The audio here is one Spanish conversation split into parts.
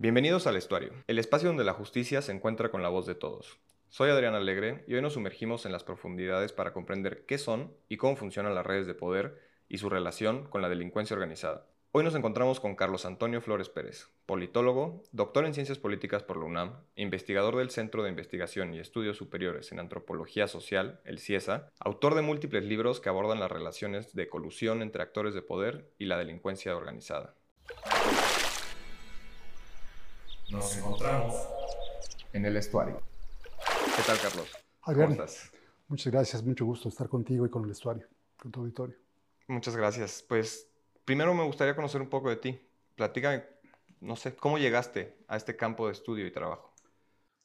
Bienvenidos al Estuario, el espacio donde la justicia se encuentra con la voz de todos. Soy Adrián Alegre y hoy nos sumergimos en las profundidades para comprender qué son y cómo funcionan las redes de poder y su relación con la delincuencia organizada. Hoy nos encontramos con Carlos Antonio Flores Pérez, politólogo, doctor en Ciencias Políticas por la UNAM, investigador del Centro de Investigación y Estudios Superiores en Antropología Social, el CIESA, autor de múltiples libros que abordan las relaciones de colusión entre actores de poder y la delincuencia organizada. Nos encontramos en el estuario. ¿Qué tal, Carlos? ¿Cómo estás? Muchas gracias, mucho gusto estar contigo y con el estuario, con tu auditorio. Muchas gracias. Pues primero me gustaría conocer un poco de ti. Platícame, no sé, ¿cómo llegaste a este campo de estudio y trabajo?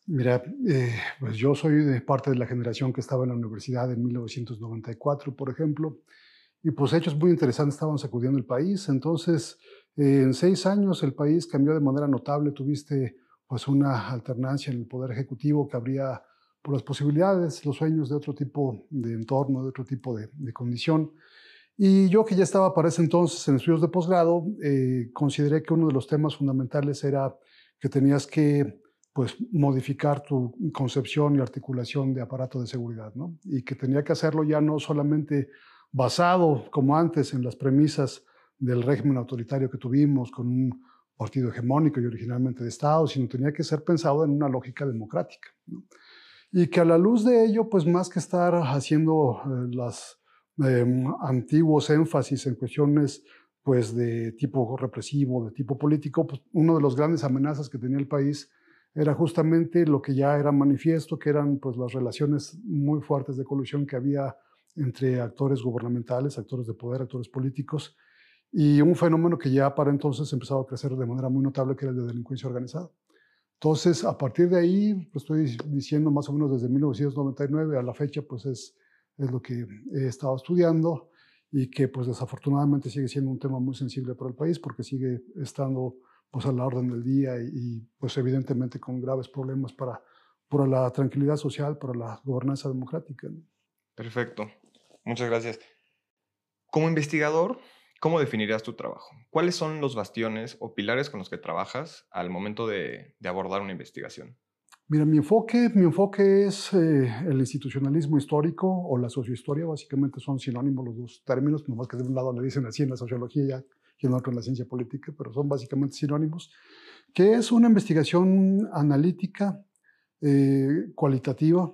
Mira, eh, pues yo soy de parte de la generación que estaba en la universidad en 1994, por ejemplo, y pues hechos muy interesantes estaban sacudiendo el país. Entonces, en seis años el país cambió de manera notable, tuviste pues una alternancia en el poder ejecutivo que habría por las posibilidades, los sueños de otro tipo de entorno, de otro tipo de, condición. Y yo que ya estaba para ese entonces en estudios de posgrado, eh, consideré que uno de los temas fundamentales era que tenías que pues, modificar tu concepción y articulación de aparato de seguridad, ¿no? Y que tenía que hacerlo ya no solamente basado, como antes, en las premisas del régimen autoritario que tuvimos, con un partido hegemónico y originalmente de Estado, sino tenía que ser pensado en una lógica democrática. Y que a la luz de ello, pues más que estar haciendo eh, los em, antiguos énfasis en cuestiones pues de tipo represivo, de tipo político, pues una de las grandes amenazas que tenía el país era justamente lo que ya era manifiesto, que eran pues las relaciones muy fuertes de colusión que había entre actores gubernamentales, actores de poder, actores políticos, y un fenómeno que ya para entonces empezaba a crecer de manera muy notable, que era el de delincuencia organizada. Entonces, a partir de ahí, pues estoy diciendo más o menos desde 1999 a la fecha, pues es, es lo que he estado estudiando y que pues desafortunadamente sigue siendo un tema muy sensible para el país porque sigue estando pues a la orden del día y, pues evidentemente con graves problemas para, para la tranquilidad social, para la gobernanza democrática. Perfecto, muchas gracias. Como investigador, ¿Cómo definirías tu trabajo? ¿Cuáles son los bastiones o pilares con los que trabajas al momento de, abordar una investigación? Mira, mi enfoque, mi enfoque es eh, el institucionalismo histórico o la sociohistoria, básicamente son sinónimos los dos términos, nomás que de un lado le dicen así en la sociología y en otro en la ciencia política, pero son básicamente sinónimos, que es una investigación analítica, eh, cualitativa,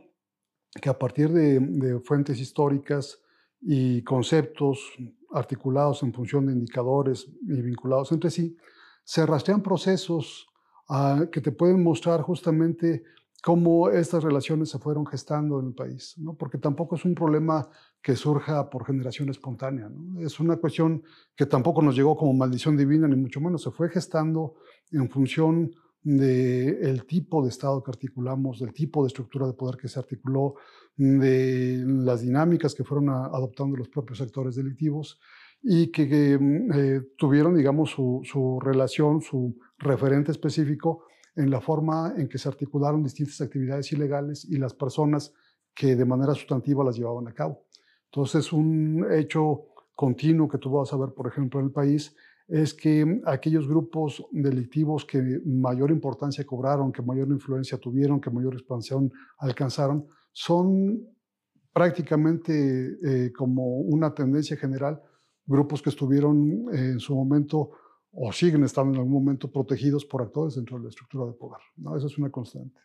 que a partir de, de fuentes históricas y conceptos articulados en función de indicadores y vinculados. Entre sí, se rastrean procesos ah, que te pueden mostrar justamente cómo estas relaciones se fueron gestando en el país, ¿no? porque tampoco es un problema que surja por generación espontánea, es una cuestión que tampoco nos llegó como maldición divina, ni mucho menos, se fue gestando en función del tipo de Estado que articulamos, del tipo de estructura de poder que se articuló, de las dinámicas que fueron adoptando los propios sectores delictivos y que, mm, eh, tuvieron, digamos, su, relación, su referente específico en la forma en que se articularon distintas actividades ilegales y las personas que de manera sustantiva las llevaban a cabo. Entonces, un hecho continuo que tú vas a ver, por ejemplo, en el país, es que aquellos grupos delictivos que mayor importancia cobraron, que mayor influencia tuvieron, que mayor expansión alcanzaron, son prácticamente eh, como una tendencia general, grupos que estuvieron eh, en su momento o siguen estando en algún momento protegidos por actores dentro de la estructura de poder. ¿no? Eso es una constante.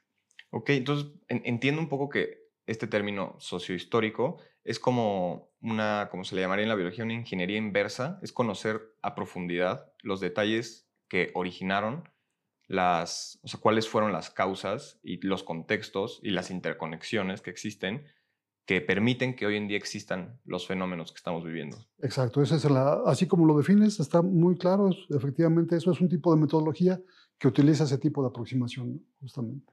Ok, entonces entiendo un poco que este término sociohistórico es como una, como se le llamaría en la biología, una ingeniería inversa, es conocer a profundidad los detalles que originaron las, o sea, cuáles fueron las causas y los contextos y las interconexiones que existen que permiten que hoy en día existan los fenómenos que estamos viviendo. Exacto, esa es la, así como lo defines, está muy claro, efectivamente eso es un tipo de metodología que utiliza ese tipo de aproximación, justamente.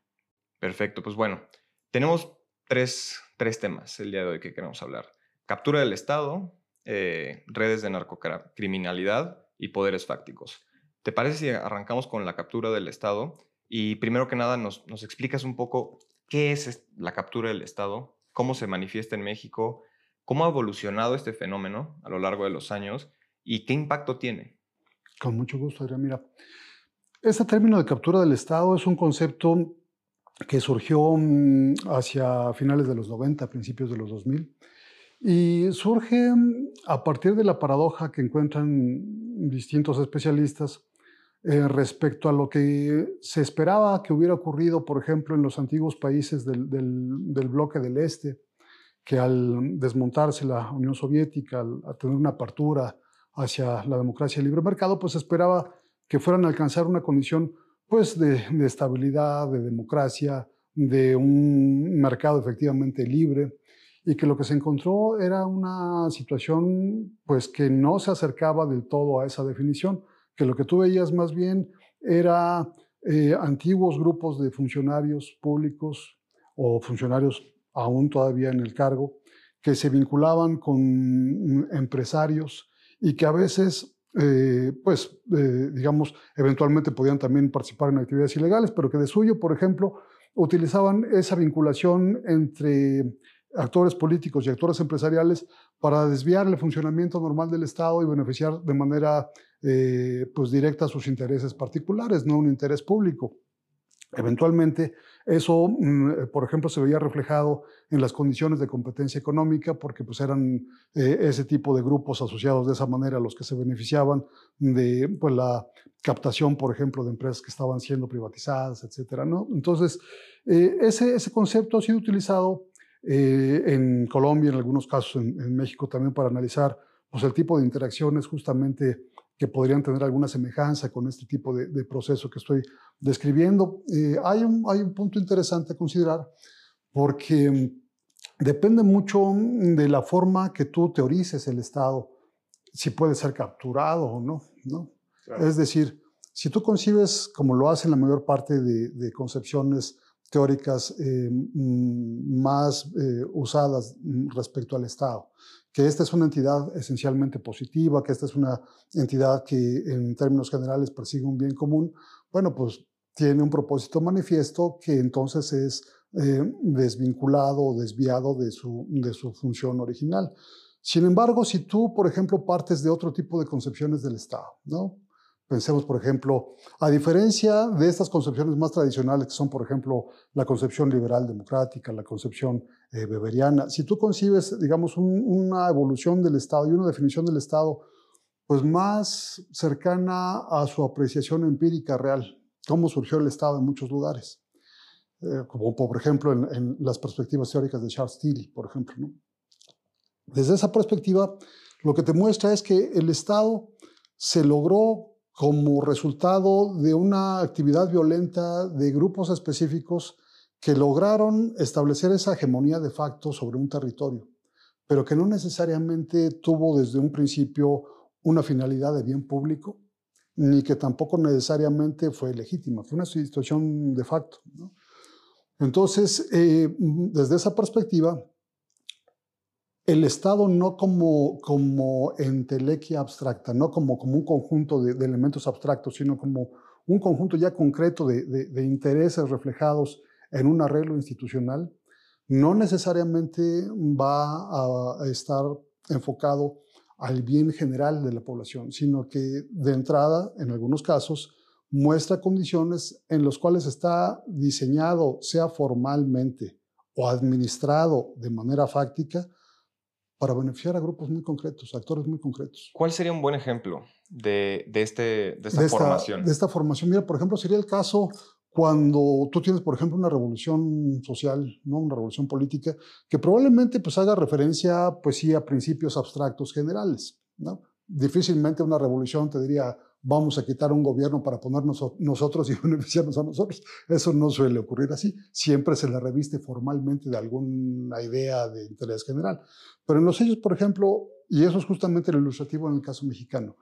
Perfecto, pues bueno, tenemos tres, tres temas el día de hoy que queremos hablar. Captura del Estado, eh, redes de narcocriminalidad y poderes fácticos. ¿Te parece si arrancamos con la captura del Estado? Y primero que nada nos, nos explicas un poco qué es la captura del Estado, cómo se manifiesta en México, cómo ha evolucionado este fenómeno a lo largo de los años y qué impacto tiene. Con mucho gusto, Adrián. Mira, Este término de captura del Estado es un concepto que surgió mm, hacia finales de los 90, principios de los 2000, y surge a partir de la paradoja que encuentran distintos especialistas eh, respecto a lo que se esperaba que hubiera ocurrido, por ejemplo, en los antiguos países del, bloque del Este, que al desmontarse la Unión Soviética, al, tener una apertura hacia la democracia y el libre mercado, pues esperaba que fueran a alcanzar una condición pues, de estabilidad, de democracia, de un mercado efectivamente libre y que lo que se encontró era una situación pues que no se acercaba del todo a esa definición que lo que tú veías más bien era eh, antiguos grupos de funcionarios públicos o funcionarios aún todavía en el cargo, que se vinculaban con empresarios y que a veces, eh, pues, eh, digamos, eventualmente podían también participar en actividades ilegales, pero que de suyo, por ejemplo, utilizaban esa vinculación entre actores políticos y actores empresariales para desviar el funcionamiento normal del Estado y beneficiar de manera eh, pues directa sus intereses particulares, no un interés público. Eventualmente, eso, mm, por ejemplo, se veía reflejado en las condiciones de competencia económica, porque pues, eran eh, ese tipo de grupos asociados de esa manera los que se beneficiaban de pues, la captación, por ejemplo, de empresas que estaban siendo privatizadas, etc. ¿no? Entonces, eh, ese, ese concepto ha sido utilizado eh, en Colombia, en algunos casos en, México también para analizar pues, el tipo de interacciones justamente que podrían tener alguna semejanza con este tipo de, proceso que estoy describiendo. Eh, hay, un, hay un punto interesante a considerar porque depende mucho de la forma que tú teorices el Estado, si puede ser capturado o no. ¿no? Es decir, si tú concibes, como lo hacen la mayor parte de, de concepciones teóricas eh, mm, más eh, usadas mm, respecto al Estado, que esta es una entidad esencialmente positiva, que esta es una entidad que en términos generales persigue un bien común, bueno, pues tiene un propósito manifiesto que entonces es eh, desvinculado o desviado de su, de su función original. Sin embargo, si tú, por ejemplo, partes de otro tipo de concepciones del Estado, ¿no? Pensemos, por ejemplo, a diferencia de estas concepciones más tradicionales, que son, por ejemplo, la concepción liberal democrática, la concepción eh, beberiana, si tú concibes, digamos, una evolución del Estado y una definición del Estado, pues más cercana a su apreciación empírica real, cómo surgió el Estado en muchos lugares, eh, como por ejemplo en, las perspectivas teóricas de Charles Tilly, por ejemplo. ¿no? Desde esa perspectiva, lo que te muestra es que el Estado se logró como resultado de una actividad violenta de grupos específicos que lograron establecer esa hegemonía de facto sobre un territorio, pero que no necesariamente tuvo desde un principio una finalidad de bien público, ni que tampoco necesariamente fue legítima, fue una situación de facto. Entonces, eh, desde esa perspectiva, el Estado no como, como entelequia abstracta, no como, como un conjunto de, elementos abstractos, sino como un conjunto ya concreto de, intereses reflejados en un arreglo institucional, no necesariamente va a estar enfocado al bien general de la población, sino que de entrada, en algunos casos, muestra condiciones en las cuales está diseñado, sea formalmente o administrado de manera fáctica, para beneficiar a grupos muy concretos, actores muy concretos. ¿Cuál sería un buen ejemplo de, de, este, de esta formación? De esta formación. Mira, por ejemplo, sería el caso cuando tú tienes, por ejemplo, una revolución social, ¿no? una revolución política, que probablemente pues, haga referencia pues, sí, a principios abstractos generales. ¿no? Difícilmente una revolución te diría, vamos a quitar un gobierno para ponernos nosotros y beneficiarnos a nosotros. Eso no suele ocurrir así. Siempre se le reviste formalmente de alguna idea de interés general. Pero en los hechos, por ejemplo, y eso es justamente lo ilustrativo en el caso mexicano,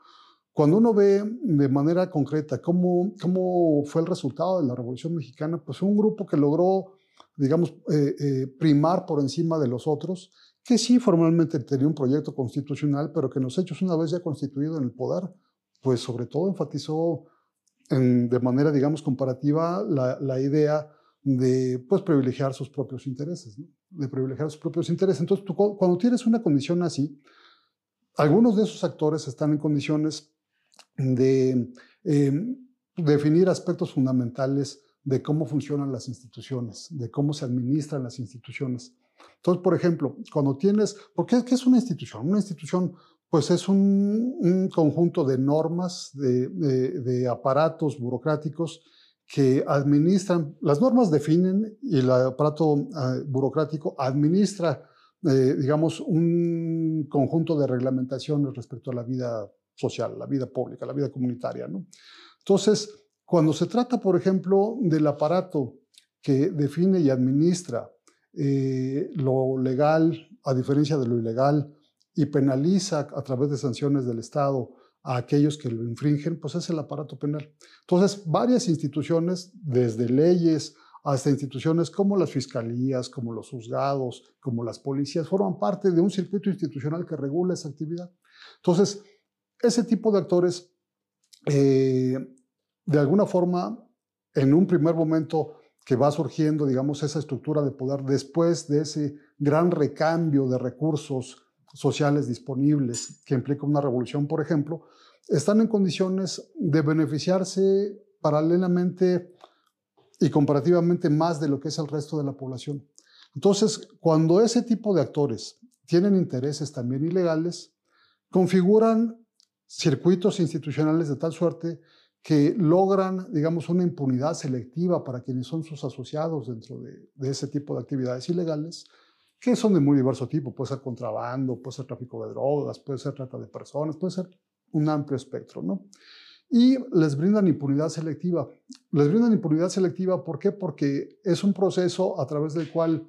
cuando uno ve de manera concreta cómo, cómo fue el resultado de la Revolución Mexicana, pues un grupo que logró, digamos, eh, eh, primar por encima de los otros, que sí formalmente tenía un proyecto constitucional, pero que en los hechos, una vez ya constituido en el poder, pues sobre todo enfatizó de manera, digamos, comparativa la, idea de pues, privilegiar sus propios intereses, de privilegiar sus propios intereses. Entonces, tú, cuando tienes una condición así, algunos de esos actores están en condiciones de, em, definir aspectos fundamentales de cómo funcionan las instituciones, de cómo se administran las instituciones. Entonces, por ejemplo, cuando tienes, ¿por qué, es una institución? Una institución, pues es un, conjunto de normas, de, aparatos burocráticos que administran, las normas definen y el aparato eh, burocrático administra, eh, digamos, un conjunto de reglamentaciones respecto a la vida social, la vida pública, la vida comunitaria. ¿no? Entonces, cuando se trata, por ejemplo, del aparato que define y administra eh, lo legal a diferencia de lo ilegal y penaliza a través de sanciones del Estado a aquellos que lo infringen, pues es el aparato penal. Entonces, varias instituciones, desde leyes hasta instituciones como las fiscalías, como los juzgados, como las policías, forman parte de un circuito institucional que regula esa actividad. Entonces, ese tipo de actores, eh, de alguna forma, en un primer momento que va surgiendo, digamos, esa estructura de poder después de ese gran recambio de recursos sociales disponibles que implica una revolución, por ejemplo, están en condiciones de beneficiarse paralelamente y comparativamente más de lo que es el resto de la población. Entonces, cuando ese tipo de actores tienen intereses también ilegales, configuran circuitos institucionales de tal suerte que logran, digamos, una impunidad selectiva para quienes son sus asociados dentro de, ese tipo de actividades ilegales, que son de muy diverso tipo. Puede ser contrabando, puede ser tráfico de drogas, puede ser trata de personas, puede ser un amplio espectro, ¿no? Y les brindan impunidad selectiva. Les brindan impunidad selectiva, ¿por qué? Porque es un proceso a través del cual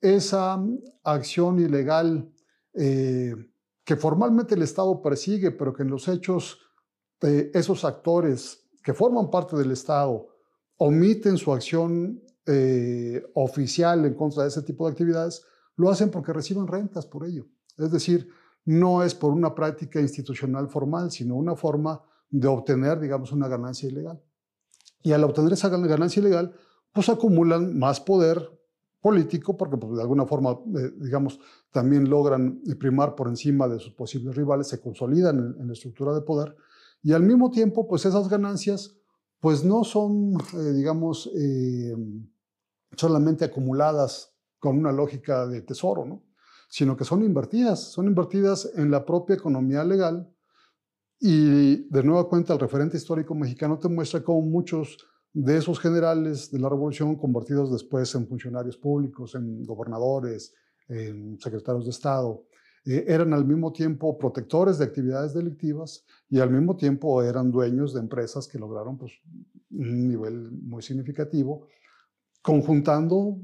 esa acción ilegal eh, que formalmente el Estado persigue, pero que en los hechos esos actores que forman parte del Estado omiten su acción eh, oficial en contra de ese tipo de actividades, lo hacen porque reciben rentas por ello. Es decir, no es por una práctica institucional formal, sino una forma de obtener, digamos, una ganancia ilegal. Y al obtener esa ganancia ilegal, pues acumulan más poder político, porque pues, de alguna forma, eh, digamos, también logran primar por encima de sus posibles rivales, se consolidan en la estructura de poder y al mismo tiempo, pues esas ganancias, pues no son, eh, digamos, eh, solamente acumuladas con una lógica de tesoro, ¿no? sino que son invertidas, son invertidas en la propia economía legal. Y de nueva cuenta, el referente histórico mexicano te muestra cómo muchos de esos generales de la revolución, convertidos después en funcionarios públicos, en gobernadores, en secretarios de Estado, eh, eran al mismo tiempo protectores de actividades delictivas y al mismo tiempo eran dueños de empresas que lograron pues, un nivel muy significativo, conjuntando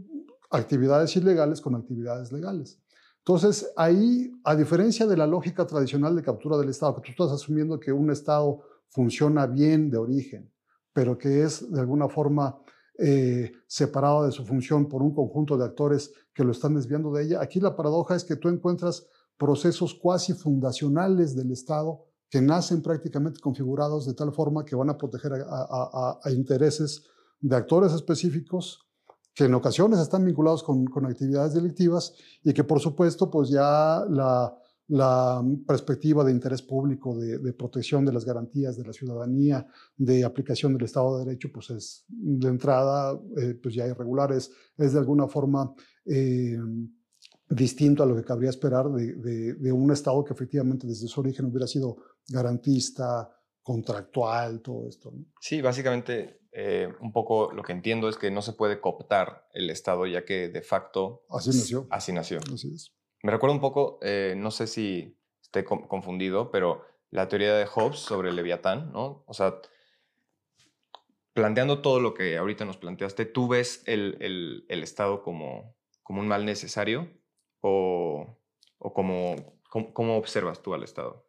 actividades ilegales con actividades legales. Entonces, ahí, a diferencia de la lógica tradicional de captura del Estado, que tú estás asumiendo que un Estado funciona bien de origen, pero que es de alguna forma eh, separado de su función por un conjunto de actores que lo están desviando de ella, aquí la paradoja es que tú encuentras procesos cuasi fundacionales del Estado que nacen prácticamente configurados de tal forma que van a proteger a, intereses de actores específicos que en ocasiones están vinculados con, actividades delictivas y que por supuesto pues ya la, perspectiva de interés público, de, protección de las garantías de la ciudadanía, de aplicación del Estado de Derecho, pues es de entrada eh, pues ya irregular, es, de alguna forma eh, distinto a lo que cabría esperar de, un Estado que efectivamente desde su origen hubiera sido garantista, contractual, todo esto. Sí, básicamente eh, un poco lo que entiendo es que no se puede cooptar el Estado ya que de facto... Así nació. Así nació. Así es. Me recuerdo un poco, eh, no sé si esté confundido, pero la teoría de Hobbes sobre el Leviatán, ¿no? O sea, planteando todo lo que ahorita nos planteaste, ¿tú ves el, el Estado como, como un mal necesario o, o cómo, observas tú al Estado?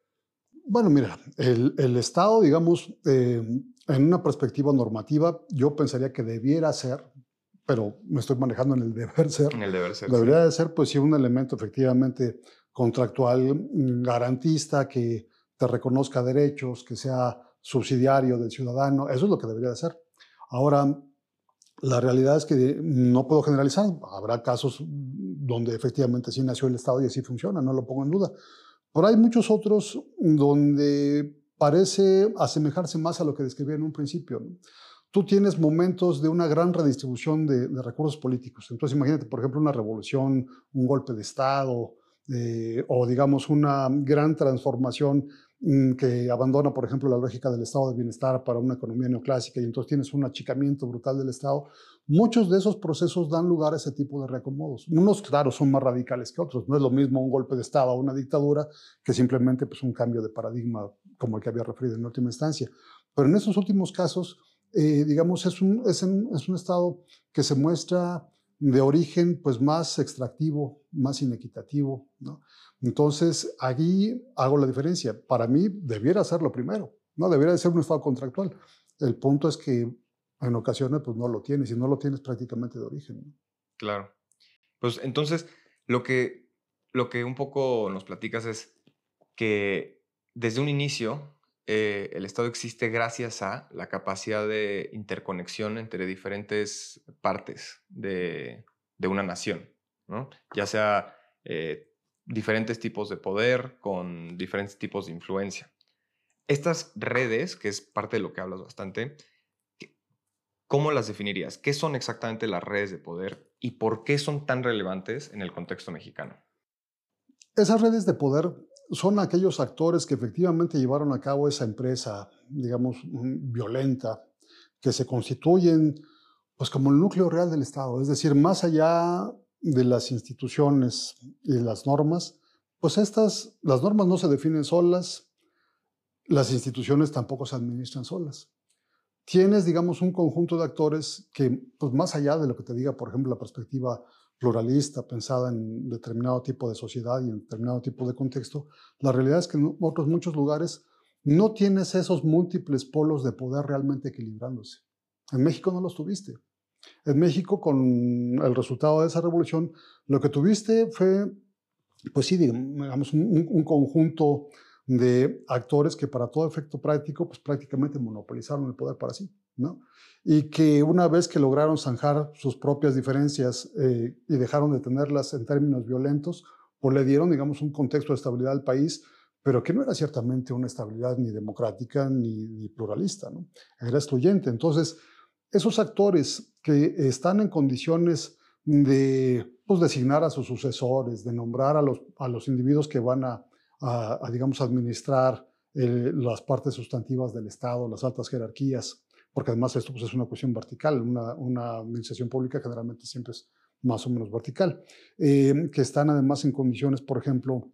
Bueno, mira, el, el Estado, digamos, eh, en una perspectiva normativa, yo pensaría que debiera ser, pero me estoy manejando en el deber ser. En el deber ser. Debería de ser, pues sí, un elemento efectivamente contractual mm, garantista que te reconozca derechos, que sea subsidiario del ciudadano. Eso es lo que debería de ser. Ahora, la realidad es que no puedo generalizar. Habrá casos donde efectivamente sí nació el Estado y así funciona, no lo pongo en duda. Pero hay muchos otros donde parece asemejarse más a lo que describí en un principio. Tú tienes momentos de una gran redistribución de, recursos políticos. Entonces, imagínate, por ejemplo, una revolución, un golpe de Estado, eh, o digamos una gran transformación que abandona, por ejemplo, la lógica del estado de bienestar para una economía neoclásica y entonces tienes un achicamiento brutal del Estado, muchos de esos procesos dan lugar a ese tipo de reacomodos. Unos, claro, son más radicales que otros. No es lo mismo un golpe de Estado o una dictadura que simplemente pues, un cambio de paradigma como el que había referido en última instancia. Pero en esos últimos casos, eh, digamos, es un, es, es un Estado que se muestra de origen pues más extractivo, más inequitativo. ¿no? Entonces, allí hago la diferencia. Para mí debiera ser lo primero, no debiera de ser un estado contractual. El punto es que en ocasiones pues no lo tienes y no lo tienes prácticamente de origen. Claro. Pues entonces, lo que, lo que un poco nos platicas es que desde un inicio eh, el Estado existe gracias a la capacidad de interconexión entre diferentes partes de, una nación, ya sea eh, diferentes tipos de poder con diferentes tipos de influencia. Estas redes, que es parte de lo que hablas bastante, ¿cómo las definirías? ¿Qué son exactamente las redes de poder y por qué son tan relevantes en el contexto mexicano? Esas redes de poder son aquellos actores que efectivamente llevaron a cabo esa empresa, digamos, mm, violenta, que se constituyen pues como el núcleo real del Estado, es decir, más allá de las instituciones y las normas, pues estas, las normas no se definen solas, las instituciones tampoco se administran solas. Tienes, digamos, un conjunto de actores que, pues más allá de lo que te diga, por ejemplo, la perspectiva pluralista, pensada en determinado tipo de sociedad y en determinado tipo de contexto, la realidad es que en otros muchos lugares no tienes esos múltiples polos de poder realmente equilibrándose. En México no los tuviste. En México, con el resultado de esa revolución, lo que tuviste fue, pues sí, digamos, un, un conjunto de actores que para todo efecto práctico, pues prácticamente monopolizaron el poder para sí. ¿No? y que una vez que lograron zanjar sus propias diferencias eh, y dejaron de tenerlas en términos violentos, pues le dieron, digamos, un contexto de estabilidad al país, pero que no era ciertamente una estabilidad ni democrática ni, pluralista, ¿no? era excluyente. Entonces, esos actores que están en condiciones de pues, designar a sus sucesores, de nombrar a los, a los individuos que van a, a, digamos, administrar eh, las partes sustantivas del Estado, las altas jerarquías, porque además esto pues, es una cuestión vertical, una, una, administración pública generalmente siempre es más o menos vertical, eh, que están además en condiciones, por ejemplo,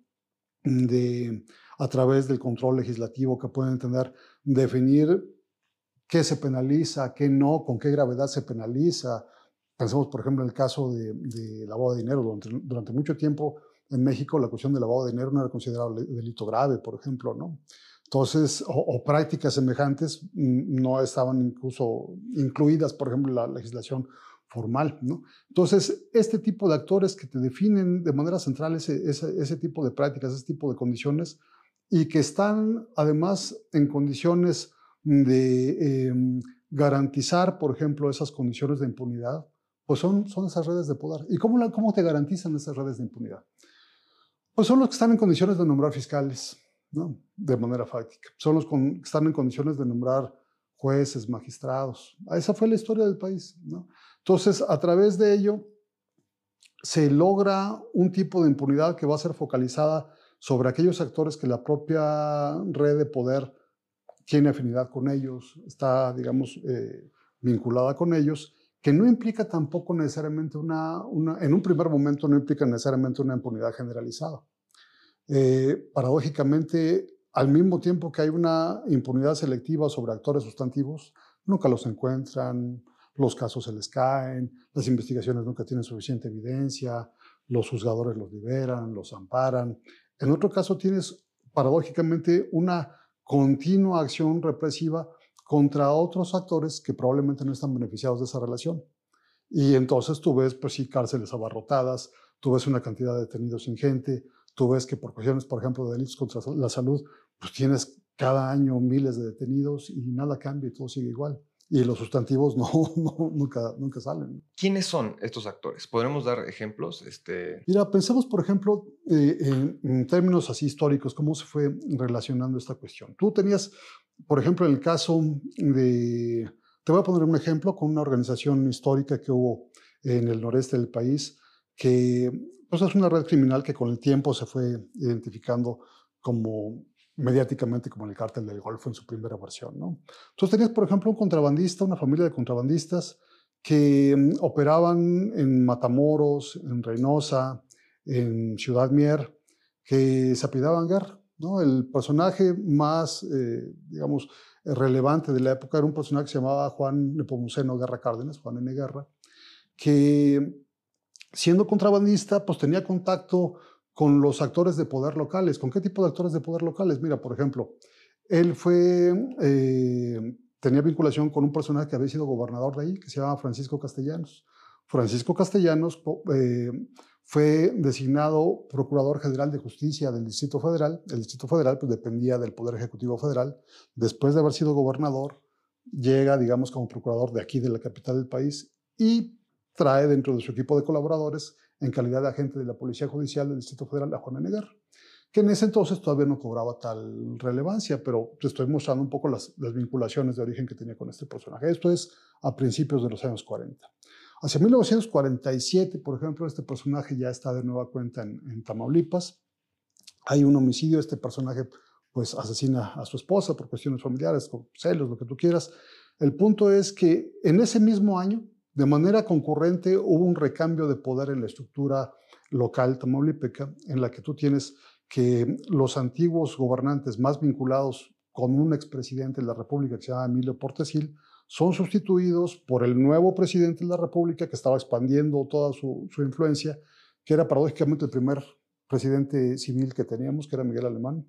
de, a través del control legislativo, que pueden tener, definir qué se penaliza, qué no, con qué gravedad se penaliza. Pensemos, por ejemplo, en el caso de, de lavado de dinero. Durante, durante mucho tiempo en México la cuestión del lavado de dinero no era considerado delito grave, por ejemplo, ¿no? Entonces, o, prácticas semejantes mm, no estaban incluso incluidas, por ejemplo, en la legislación formal. ¿no? Entonces, este tipo de actores que te definen de manera central ese, ese, tipo de prácticas, ese tipo de condiciones, y que están además en condiciones de em, garantizar, por ejemplo, esas condiciones de impunidad, pues son, son esas redes de poder. ¿Y cómo, cómo te garantizan esas redes de impunidad? Pues son los que están en condiciones de nombrar fiscales, de manera fáctica. Son los que están en condiciones de nombrar jueces, magistrados. Esa fue la historia del país. Entonces, a través de ello, se logra un tipo de impunidad que va a ser focalizada sobre aquellos actores que la propia red de poder tiene afinidad con ellos, está, digamos, eh, vinculada con ellos, que no implica tampoco necesariamente una, en un primer momento no implica necesariamente una impunidad generalizada. Eh, paradójicamente, al mismo tiempo que hay una impunidad selectiva sobre actores sustantivos, nunca los encuentran, los casos se les caen, las investigaciones nunca tienen suficiente evidencia, los juzgadores los liberan, los amparan. En otro caso tienes paradójicamente una continua acción represiva contra otros actores que probablemente no están beneficiados de esa relación. Y entonces tú ves, pues sí, cárceles abarrotadas, tú ves una cantidad de detenidos ingente, Tú ves que por cuestiones, por ejemplo, de delitos contra la salud, pues tienes cada año miles de detenidos y nada cambia y todo sigue igual. y los sustantivos no, nunca, nunca salen. ¿Quiénes son estos actores? ¿Podremos dar ejemplos? Este... Mira, pensemos, por ejemplo, eh, en, en, términos así históricos, cómo se fue relacionando esta cuestión. Tú tenías, por ejemplo, en el caso de, te voy a poner un ejemplo con una organización histórica que hubo en el noreste del país, que pues, es una red criminal que con el tiempo se fue identificando como mediáticamente como el cártel del Golfo en su primera versión. ¿no? Entonces tenías, por ejemplo, un contrabandista, una familia de contrabandistas que mm, operaban en Matamoros, en Reynosa, en Ciudad Mier, que se apidaban guerra. ¿no? El personaje más, eh, digamos, relevante de la época era un personaje que se llamaba Juan Nepomuceno Guerra Cárdenas, Juan N. Guerra, que siendo contrabandista, pues tenía contacto con los actores de poder locales. ¿Con qué tipo de actores de poder locales? Mira, por ejemplo, él fue, eh, tenía vinculación con un personaje que había sido gobernador de ahí, que se llama Francisco Castellanos. Francisco Castellanos eh, fue designado Procurador General de Justicia del Distrito Federal. El Distrito Federal pues, dependía del Poder Ejecutivo Federal. Después de haber sido gobernador, llega, digamos, como procurador de aquí, de la capital del país, y trae dentro de su equipo de colaboradores en calidad de agente de la Policía Judicial del Distrito Federal a Juan Negar, que en ese entonces todavía no cobraba tal relevancia, pero te estoy mostrando un poco las, vinculaciones de origen que tenía con este personaje. Esto es a principios de los años 40. Hacia 1947, por ejemplo, este personaje ya está de nueva cuenta en, Tamaulipas. Hay un homicidio, este personaje pues asesina a su esposa por cuestiones familiares, por celos, lo que tú quieras. El punto es que en ese mismo año, de manera concurrente hubo un recambio de poder en la estructura local tamaulipeca, en la que tú tienes que los antiguos gobernantes más vinculados con un expresidente de la República que se llama Emilio Portesil, son sustituidos por el nuevo presidente de la República que estaba expandiendo toda su, su influencia, que era paradójicamente el primer presidente civil que teníamos, que era Miguel Alemán,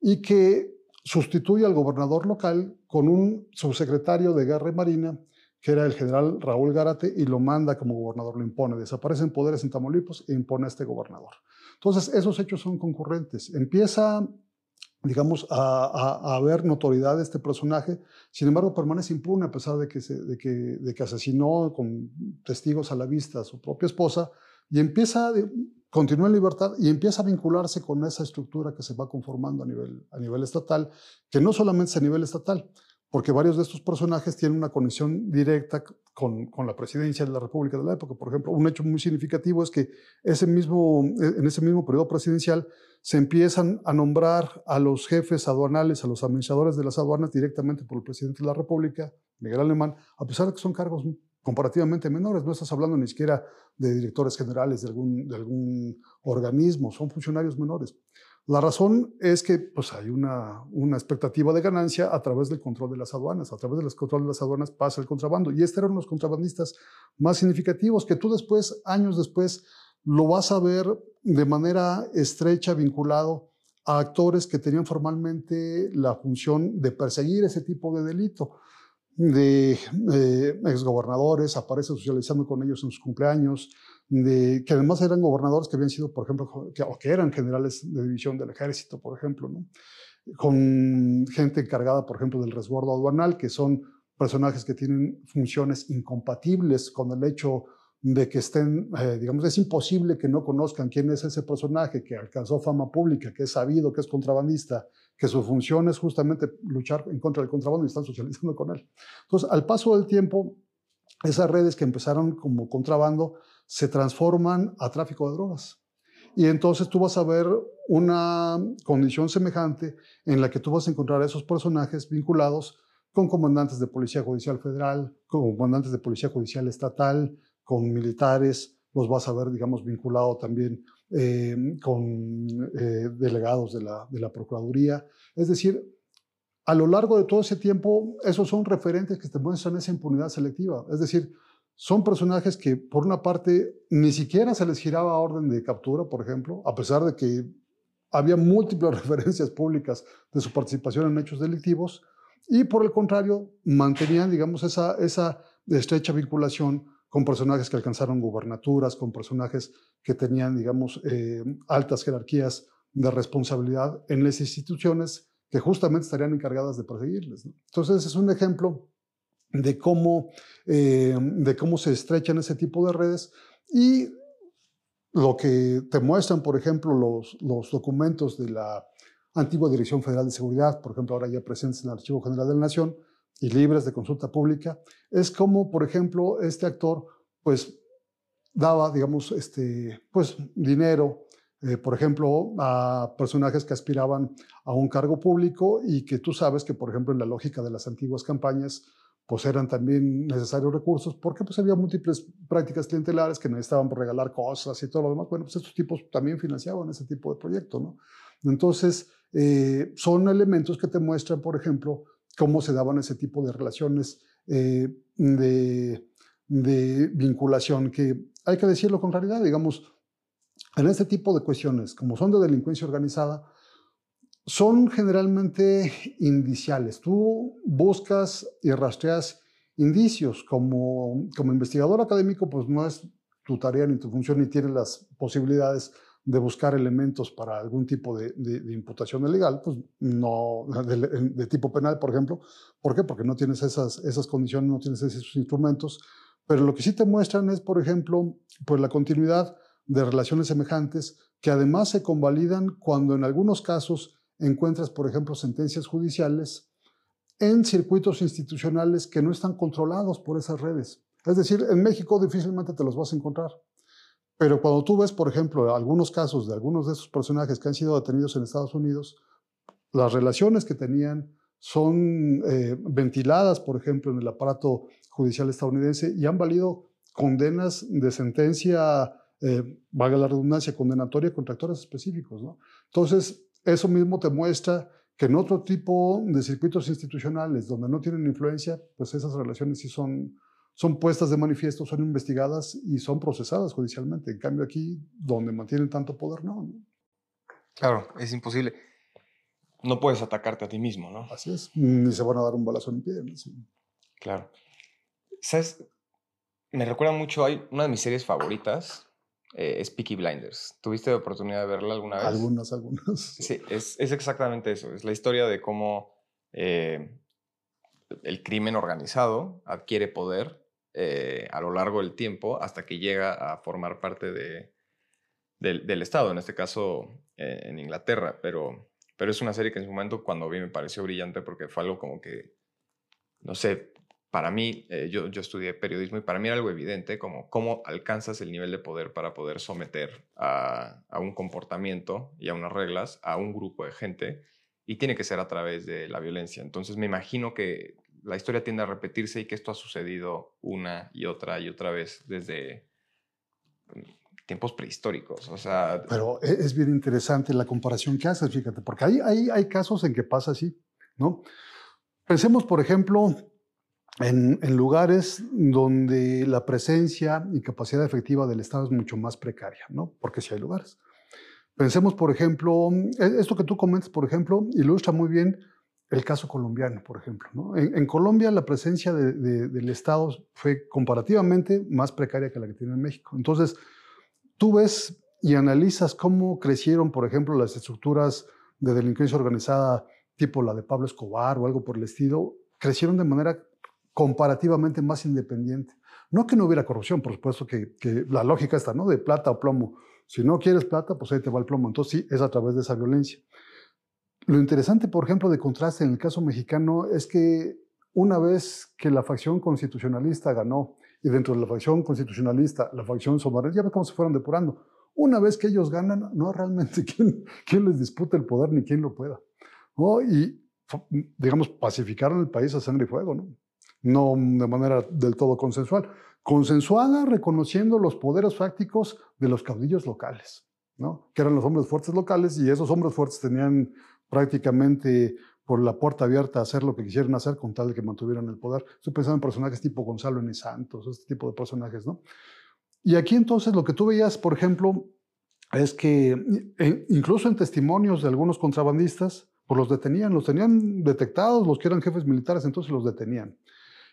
y que sustituye al gobernador local con un subsecretario de Guerra y Marina que era el general Raúl Gárate, y lo manda como gobernador, lo impone. Desaparecen poderes en Tamaulipas e impone a este gobernador. Entonces, esos hechos son concurrentes. Empieza, digamos, a, haber notoriedad de este personaje, sin embargo, permanece impune a pesar de que, de, que, de que asesinó con testigos a la vista a su propia esposa, y empieza, continúa en libertad y empieza a vincularse con esa estructura que se va conformando a nivel, a nivel estatal, que no solamente es a nivel estatal, porque varios de estos personajes tienen una conexión directa con, con, la presidencia de la República de la época. Por ejemplo, un hecho muy significativo es que ese mismo, e, en ese mismo periodo presidencial se empiezan a nombrar a los jefes aduanales, a los administradores de las aduanas directamente por el presidente de la República, Miguel Alemán, a pesar de que son cargos comparativamente menores. No estás hablando ni siquiera de directores generales de algún, de algún organismo, son funcionarios menores. La razón es que pues, hay una, una, expectativa de ganancia a través del control de las aduanas. A través del control de las aduanas pasa el contrabando. Y estos eran los contrabandistas más significativos que tú después, años después, lo vas a ver de manera estrecha vinculado a actores que tenían formalmente la función de perseguir ese tipo de delito de eh, exgobernadores, aparece socializando con ellos en sus cumpleaños, que además eran gobernadores que habían sido, por ejemplo, que, o que eran generales de división del ejército, por ejemplo, con gente encargada, por ejemplo, del resguardo aduanal, que son personajes que tienen funciones incompatibles con el hecho de que estén, eh, digamos, es imposible que no conozcan quién es ese personaje que alcanzó fama pública, que es sabido, que es contrabandista, que su función es justamente luchar en contra del contrabando y están socializando con él. Entonces, al paso del tiempo, esas redes que empezaron como contrabando se transforman a tráfico de drogas. Y entonces tú vas a ver una condición semejante en la que tú vas a encontrar a esos personajes vinculados con comandantes de Policía Judicial Federal, con comandantes de Policía Judicial Estatal, con militares, los vas a ver, digamos, vinculado también eh, con eh, delegados de la, de la Procuraduría. Es decir, a lo largo de todo ese tiempo, esos son referentes que te muestran esa impunidad selectiva. Es decir, son personajes que, por una parte, ni siquiera se les giraba orden de captura, por ejemplo, a pesar de que había múltiples referencias públicas de su participación en hechos delictivos, y por el contrario, mantenían, digamos, esa, estrecha vinculación con personajes que alcanzaron gubernaturas, con personajes que tenían, digamos, eh, altas jerarquías de responsabilidad en las instituciones que justamente estarían encargadas de perseguirles. Entonces, es un ejemplo de cómo, eh, de cómo se estrechan ese tipo de redes y lo que te muestran, por ejemplo, los, los documentos de la antigua Dirección Federal de Seguridad, por ejemplo, ahora ya presentes en el Archivo General de la Nación y libres de consulta pública, es como, por ejemplo, este actor, pues, daba, digamos, este, pues, dinero, eh, por ejemplo, a personajes que aspiraban a un cargo público y que tú sabes que, por ejemplo, en la lógica de las antiguas campañas, pues eran también necesarios recursos, porque pues había múltiples prácticas clientelares que necesitaban por regalar cosas y todo lo demás. Bueno, pues estos tipos también financiaban ese tipo de proyectos, ¿no? Entonces, eh, son elementos que te muestran, por ejemplo, cómo se daban ese tipo de relaciones eh, de, de, vinculación, que hay que decirlo con realidad, digamos, en este tipo de cuestiones, como son de delincuencia organizada, son generalmente indiciales. Tú buscas y rastreas indicios. Como, como investigador académico, pues no es tu tarea ni tu función ni tienes las posibilidades de buscar elementos para algún tipo de, imputación legal, pues no, de, tipo penal, por ejemplo. ¿Por qué? Porque no tienes esas, esas condiciones, no tienes esos instrumentos. Pero lo que sí te muestran es, por ejemplo, pues la continuidad de relaciones semejantes que además se convalidan cuando en algunos casos encuentras, por ejemplo, sentencias judiciales en circuitos institucionales que no están controlados por esas redes. Es decir, en México difícilmente te los vas a encontrar. Pero cuando tú ves, por ejemplo, algunos casos de algunos de esos personajes que han sido detenidos en Estados Unidos, las relaciones que tenían son eh, ventiladas, por ejemplo, en el aparato judicial estadounidense y han valido condenas de sentencia, eh, valga la redundancia, condenatoria contra actores específicos. ¿no? Entonces, eso mismo te muestra que en otro tipo de circuitos institucionales donde no tienen influencia, pues esas relaciones sí son, son puestas de manifiesto, son investigadas y son procesadas judicialmente. En cambio aquí, donde mantienen tanto poder, no. Claro, es imposible. No puedes atacarte a ti mismo, ¿no? Así es. Ni se van a dar un balazo en pie. Claro. ¿Sabes? Me recuerda mucho, hay una de mis series favoritas, eh, es Peaky Blinders. ¿Tuviste la oportunidad de verla alguna vez? Algunas, algunas. Sí, es, es exactamente eso. Es la historia de cómo eh, el crimen organizado adquiere poder eh, a lo largo del tiempo hasta que llega a formar parte de, del, Estado, en este caso en Inglaterra. Pero, pero es una serie que en su momento cuando vi me pareció brillante porque fue algo como que, no sé, para mí, eh, yo, yo, estudié periodismo y para mí era algo evidente, como cómo alcanzas el nivel de poder para poder someter a, a, un comportamiento y a unas reglas a un grupo de gente y tiene que ser a través de la violencia. Entonces me imagino que la historia tiende a repetirse y que esto ha sucedido una y otra y otra vez desde mm, tiempos prehistóricos. O sea, Pero e, es bien interesante la comparación que haces, fíjate, porque hay, hay, hay casos en que pasa así, ¿no? Pensemos, por ejemplo, en, lugares donde la presencia y capacidad efectiva del Estado es mucho más precaria, ¿no? Porque si hay lugares. Pensemos, por ejemplo, e, esto que tú comentas, por ejemplo, ilustra muy bien el caso colombiano, por ejemplo. ¿no? En, Colombia la presencia del Estado fue comparativamente más precaria que la que tiene en México. Entonces, tú ves y analizas cómo crecieron, por ejemplo, las estructuras de delincuencia organizada tipo la de Pablo Escobar o algo por el estilo, crecieron de manera comparativamente más independiente. No que no hubiera corrupción, por supuesto que, la lógica está, ¿no? De plata o plomo. Si no quieres plata, pues ahí te va el plomo. Entonces sí, es a través de esa violencia. Lo interesante, por ejemplo, de contraste en el caso mexicano es que una vez que la facción constitucionalista ganó y dentro de la facción constitucionalista, la facción soberanista, ya ves cómo se fueron depurando. Una vez que ellos ganan, no realmente quién, les disputa el poder ni quién lo pueda. Y, digamos, pacificaron el país a sangre y fuego, ¿no? No de manera del todo consensual, consensuada reconociendo los poderes fácticos de los caudillos locales, ¿no? que eran los hombres fuertes locales y esos hombres fuertes tenían prácticamente por la puerta abierta hacer lo que quisieran hacer con tal de que mantuvieran el poder. Estoy pensando en personajes tipo Gonzalo N. Santos, este tipo de personajes, ¿no? Y aquí entonces lo que tú veías, por ejemplo, es que e, incluso en testimonios de algunos contrabandistas, pues los detenían, los tenían detectados, los que eran jefes militares, entonces los detenían.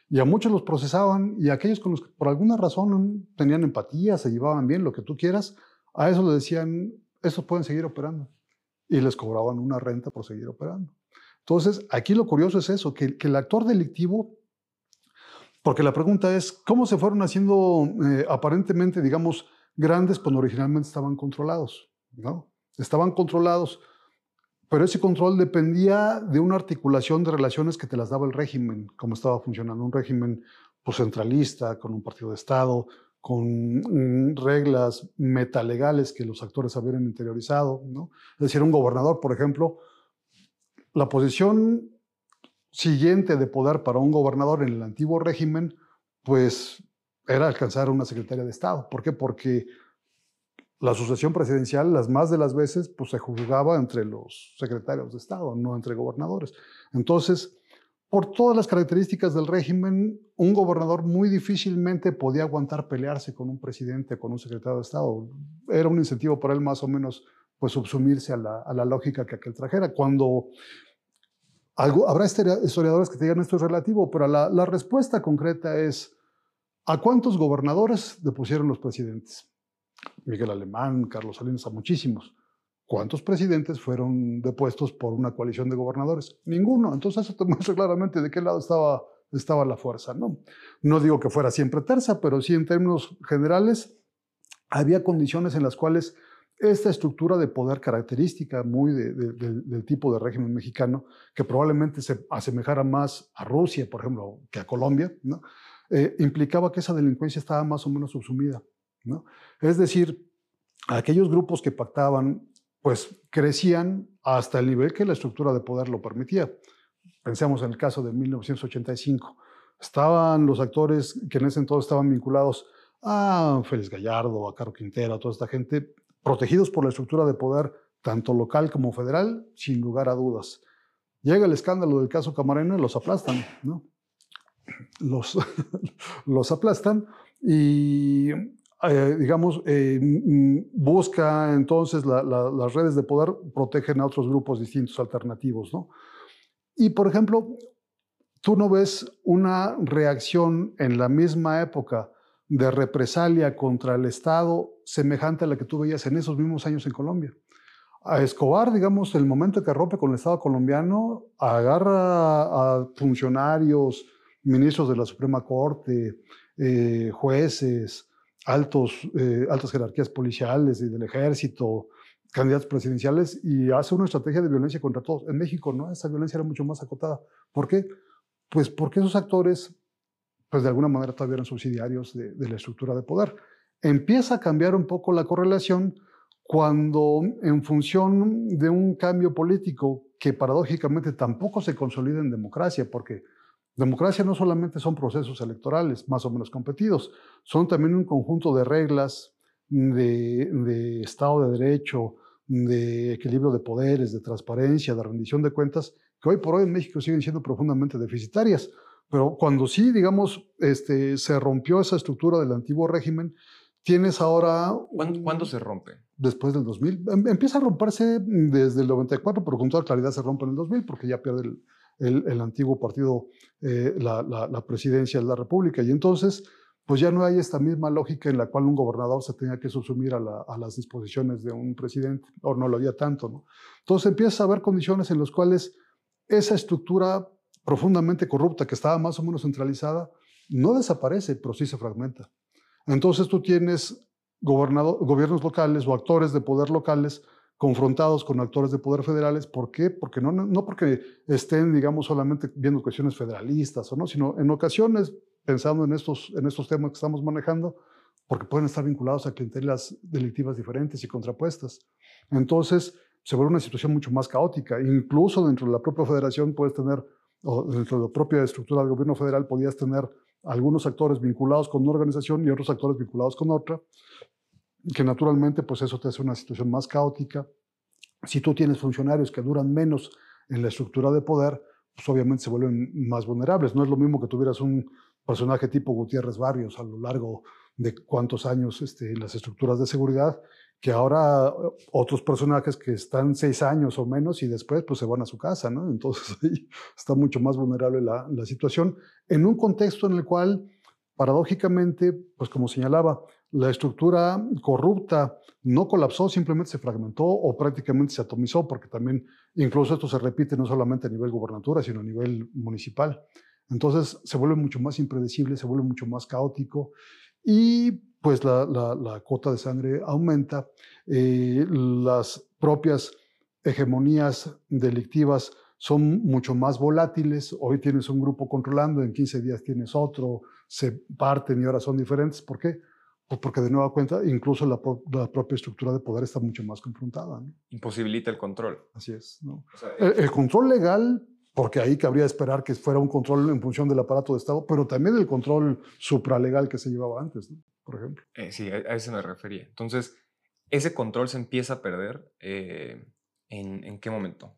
Y a muchos los procesaban y a aquellos con los que por alguna razón tenían empatía, se llevaban bien, lo que tú quieras, a eso le decían, esos pueden seguir operando. Y les cobraban una renta por seguir operando. Entonces, aquí lo curioso es eso, que, que el actor delictivo Porque la pregunta es, ¿cómo se fueron haciendo eh, aparentemente, digamos, grandes cuando originalmente estaban controlados? ¿no? Estaban controlados, pero ese control dependía de una articulación de relaciones que te las daba el régimen, como estaba funcionando un régimen pues, centralista, con un partido de Estado, con mm, reglas metalegales que los actores habían interiorizado. ¿no? Es decir, un gobernador, por ejemplo, la posición siguiente de poder para un gobernador en el antiguo régimen, pues era alcanzar una secretaria de Estado. ¿Por qué? Porque la sucesión presidencial, las más de las veces, pues se juzgaba entre los secretarios de Estado, no entre gobernadores. Entonces, por todas las características del régimen, un gobernador muy difícilmente podía aguantar pelearse con un presidente, con un secretario de Estado. Era un incentivo para él más o menos pues subsumirse a la, a la lógica que aquel trajera. Cuando habrá historiadores que te digan esto es relativo, pero la respuesta concreta es ¿a cuántos gobernadores depusieron los presidentes? Miguel Alemán, Carlos Salinas, a muchísimos. ¿Cuántos presidentes fueron depuestos por una coalición de gobernadores? Ninguno. Entonces eso te muestra claramente de qué lado estaba, estaba la fuerza. ¿no? no digo que fuera siempre tersa, pero sí en términos generales había condiciones en las cuales esta estructura de poder característica muy del tipo de régimen mexicano, que probablemente se asemejara más a Rusia, por ejemplo, que a Colombia. Eh, implicaba que esa delincuencia estaba más o menos subsumida. ¿No? Es decir, aquellos grupos que pactaban, pues crecían hasta el nivel que la estructura de poder lo permitía. Pensemos en el caso de 1985. Estaban los actores que en ese entonces estaban vinculados a Félix Gallardo, a Caro Quintero, a toda esta gente, protegidos por la estructura de poder tanto local como federal, sin lugar a dudas. Llega el escándalo del caso Camarena y los aplastan, ¿no? Los, los aplastan y, eh, digamos, eh, busca entonces las redes de poder protegen a otros grupos distintos alternativos, ¿no? Y, por ejemplo, tú no ves una reacción en la misma época de represalia contra el Estado semejante a la que tú veías en esos mismos años en Colombia. A Escobar, digamos, el momento que rompe con el Estado colombiano, agarra a funcionarios, ministros de la Suprema Corte, eh, jueces, altos, eh, altas jerarquías policiales y del ejército, candidatos presidenciales y hace una estrategia de violencia contra todos. En México, ¿no? Esa violencia era mucho más acotada. ¿Por qué? Pues porque esos actores pues de alguna manera todavía eran subsidiarios de, la estructura de poder. Empieza a cambiar un poco la correlación cuando en función de un cambio político que paradójicamente tampoco se consolida en democracia, porque democracia no solamente son procesos electorales más o menos competidos, son también un conjunto de reglas, de, de Estado de Derecho, de equilibrio de poderes, de transparencia, de rendición de cuentas, que hoy por hoy en México siguen siendo profundamente deficitarias. Pero cuando sí, digamos, este, se rompió esa estructura del antiguo régimen, tienes ahora... ¿Cuándo, se rompe? Después del 2000. Em, empieza a romperse desde el 94, pero con toda claridad se rompe en el 2000 porque ya pierde el, el, antiguo partido eh, la, presidencia de la República. Y entonces, pues ya no hay esta misma lógica en la cual un gobernador se tenía que subsumir a, a las disposiciones de un presidente, o no lo había tanto, ¿no? Entonces empieza a haber condiciones en las cuales esa estructura profundamente corrupta que estaba más o menos centralizada, no desaparece, pero sí se fragmenta. Entonces tú tienes gobiernos locales o actores de poder locales confrontados con actores de poder federales. ¿Por qué? Porque no, no porque estén, digamos, solamente viendo cuestiones federalistas o no, sino en ocasiones, pensando en estos, en estos temas que estamos manejando, porque pueden estar vinculados a clientelas delictivas diferentes y contrapuestas. Entonces, se vuelve una situación mucho más caótica. Incluso dentro de la propia federación puedes tener o dentro de la propia estructura del gobierno federal podías tener algunos actores vinculados con una organización y otros actores vinculados con otra, que naturalmente pues eso te hace una situación más caótica. Si tú tienes funcionarios que duran menos en la estructura de poder, pues obviamente se vuelven más vulnerables. No es lo mismo que tuvieras un personaje tipo Gutiérrez Barrios a lo largo de cuántos años este, en las estructuras de seguridad que ahora otros personajes que están seis años o menos y después pues se van a su casa, ¿no? Entonces ahí está mucho más vulnerable la, la situación en un contexto en el cual paradójicamente, pues como señalaba, la estructura corrupta no colapsó, simplemente se fragmentó o prácticamente se atomizó, porque también incluso esto se repite no solamente a nivel gubernatura, sino a nivel municipal. Entonces se vuelve mucho más impredecible, se vuelve mucho más caótico y pues la, la, cuota de sangre aumenta, eh, las propias hegemonías delictivas son mucho más volátiles. Hoy tienes un grupo controlando, en 15 días tienes otro, se parten y ahora son diferentes. ¿Por qué? Pues porque de nueva cuenta, incluso la, propia estructura de poder está mucho más confrontada. Imposibilita el control. Así es. el, control legal, porque ahí cabría esperar que fuera un control en función del aparato de Estado, pero también el control supralegal que se llevaba antes, por ejemplo. Eh, sí, a, eso me refería. Entonces, ese control se empieza a perder. Eh, ¿en, ¿En qué momento?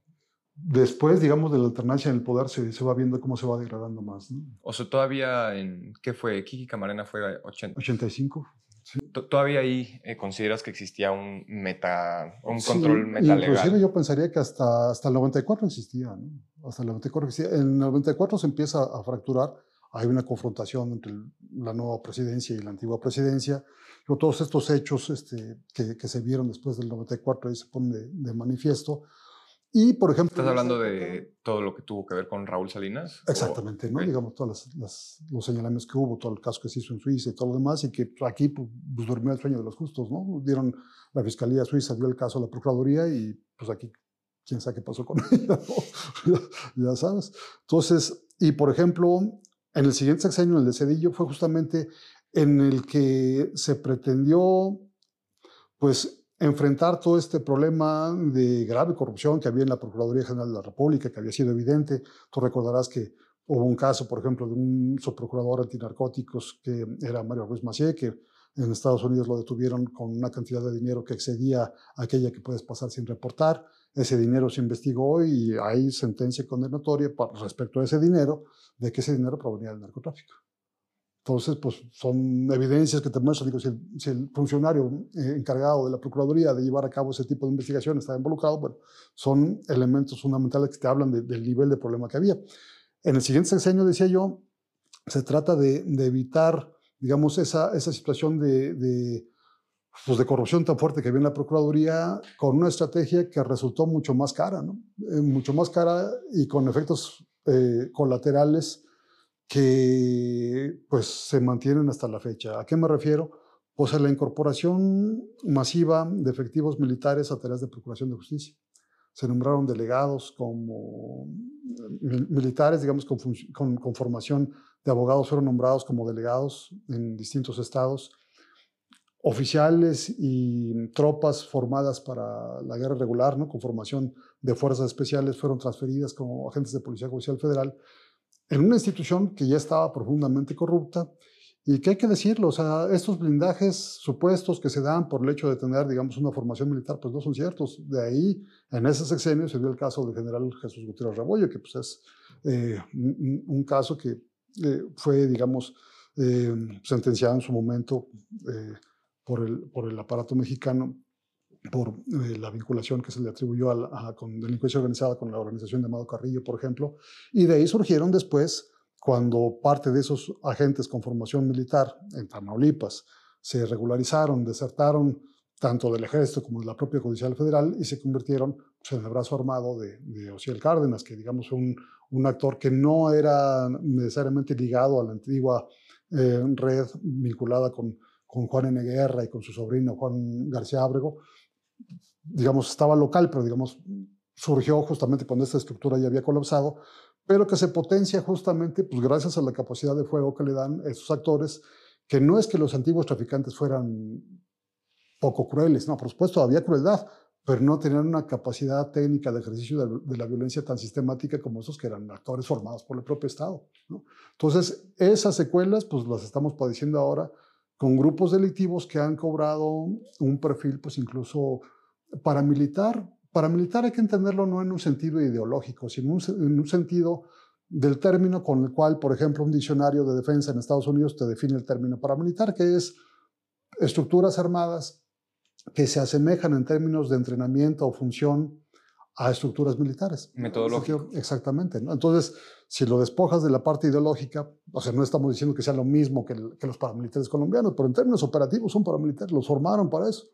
Después, digamos, de la alternancia en el poder se, se, va viendo cómo se va degradando más. O sea, todavía en, ¿qué fue? Kiki Camarena fue 80. 85. Sí. ¿Todavía ahí eh, consideras que existía un meta, un control meta legal? Inclusive yo pensaría que hasta, hasta el 94 existía, ¿no? Hasta el 94 existía. En el 94 se empieza a fracturar, hay una confrontación entre la nueva presidencia y la antigua presidencia. Pero todos estos hechos este, que, que, se vieron después del 94 ahí se ponen de, de manifiesto. Y, por ejemplo... ¿Estás hablando de todo lo que tuvo que ver con Raúl Salinas? Exactamente, ¿no? Digamos, todos los señalamientos que hubo, todo el caso que se hizo en Suiza y todo lo demás, y que aquí pues, pues, durmió el sueño de los justos, ¿no? Dieron, la Fiscalía Suiza dio el caso a la Procuraduría y pues aquí, quién sabe qué pasó con ella, ya sabes. Entonces, y por ejemplo, en el siguiente sexenio, el de Cedillo, fue justamente en el que se pretendió, pues, enfrentar todo este problema de grave corrupción que había en la Procuraduría General de la República, que había sido evidente. Tú recordarás que hubo un caso, por ejemplo, de un subprocurador antinarcóticos que era Mario Ruiz Macié, que en Estados Unidos lo detuvieron con una cantidad de dinero que excedía aquella que puedes pasar sin reportar. Ese dinero se investigó y hay sentencia condenatoria respecto a ese dinero, de que ese dinero provenía del narcotráfico. Entonces, pues son evidencias que te muestran, digo, si el, funcionario eh, encargado de la Procuraduría de llevar a cabo ese tipo de investigación está involucrado, bueno, son elementos fundamentales que te hablan del nivel de problema que había. En el siguiente sexenio, decía yo, se trata de, evitar, digamos, esa, esa situación de, de, pues de corrupción tan fuerte que había en la Procuraduría con una estrategia que resultó mucho más cara, ¿no? Eh, mucho más cara y con efectos eh, colaterales que pues se mantienen hasta la fecha. ¿A qué me refiero? Pues a la incorporación masiva de efectivos militares a tareas de procuración de justicia. Se nombraron delegados como militares, digamos, con, con, formación de abogados, fueron nombrados como delegados en distintos estados. Oficiales y tropas formadas para la guerra regular, ¿no? con formación de fuerzas especiales, fueron transferidas como agentes de Policía Judicial Federal en una institución que ya estaba profundamente corrupta. Y que hay que decirlo, o sea, estos blindajes supuestos que se dan por el hecho de tener, digamos, una formación militar, pues no son ciertos. De ahí, en ese sexenio se dio el caso del general Jesús Gutiérrez Rebollo, que pues es eh, un, caso que eh, fue, digamos, eh, sentenciado en su momento por, el, por el aparato mexicano por eh, la vinculación que se le atribuyó a, con delincuencia organizada con la organización de Amado Carrillo, por ejemplo, y de ahí surgieron después, cuando parte de esos agentes con formación militar en Tamaulipas se regularizaron, desertaron tanto del ejército como de la propia Judicial Federal y se convirtieron pues, en el brazo armado de, de Ociel Cárdenas, que digamos fue un, un, actor que no era necesariamente ligado a la antigua eh, red vinculada con, con Juan N. Guerra y con su sobrino Juan García Ábrego, digamos, estaba local, pero digamos, surgió justamente cuando esta estructura ya había colapsado, pero que se potencia justamente pues, gracias a la capacidad de fuego que le dan esos actores, que no es que los antiguos traficantes fueran poco crueles, no, por supuesto había crueldad, pero no tenían una capacidad técnica de ejercicio de, la violencia tan sistemática como esos que eran actores formados por el propio Estado. ¿no? Entonces, esas secuelas pues las estamos padeciendo ahora con grupos delictivos que han cobrado un perfil pues incluso paramilitar. Paramilitar hay que entenderlo no en un sentido ideológico, sino en un sentido del término con el cual, por ejemplo, un diccionario de defensa en Estados Unidos te define el término paramilitar, que es estructuras armadas que se asemejan en términos de entrenamiento o función a estructuras militares. Metodológico. Exactamente. Entonces, si lo despojas de la parte ideológica, o sea, no estamos diciendo que sea lo mismo que, los paramilitares colombianos, pero en términos operativos son paramilitares, los formaron para eso.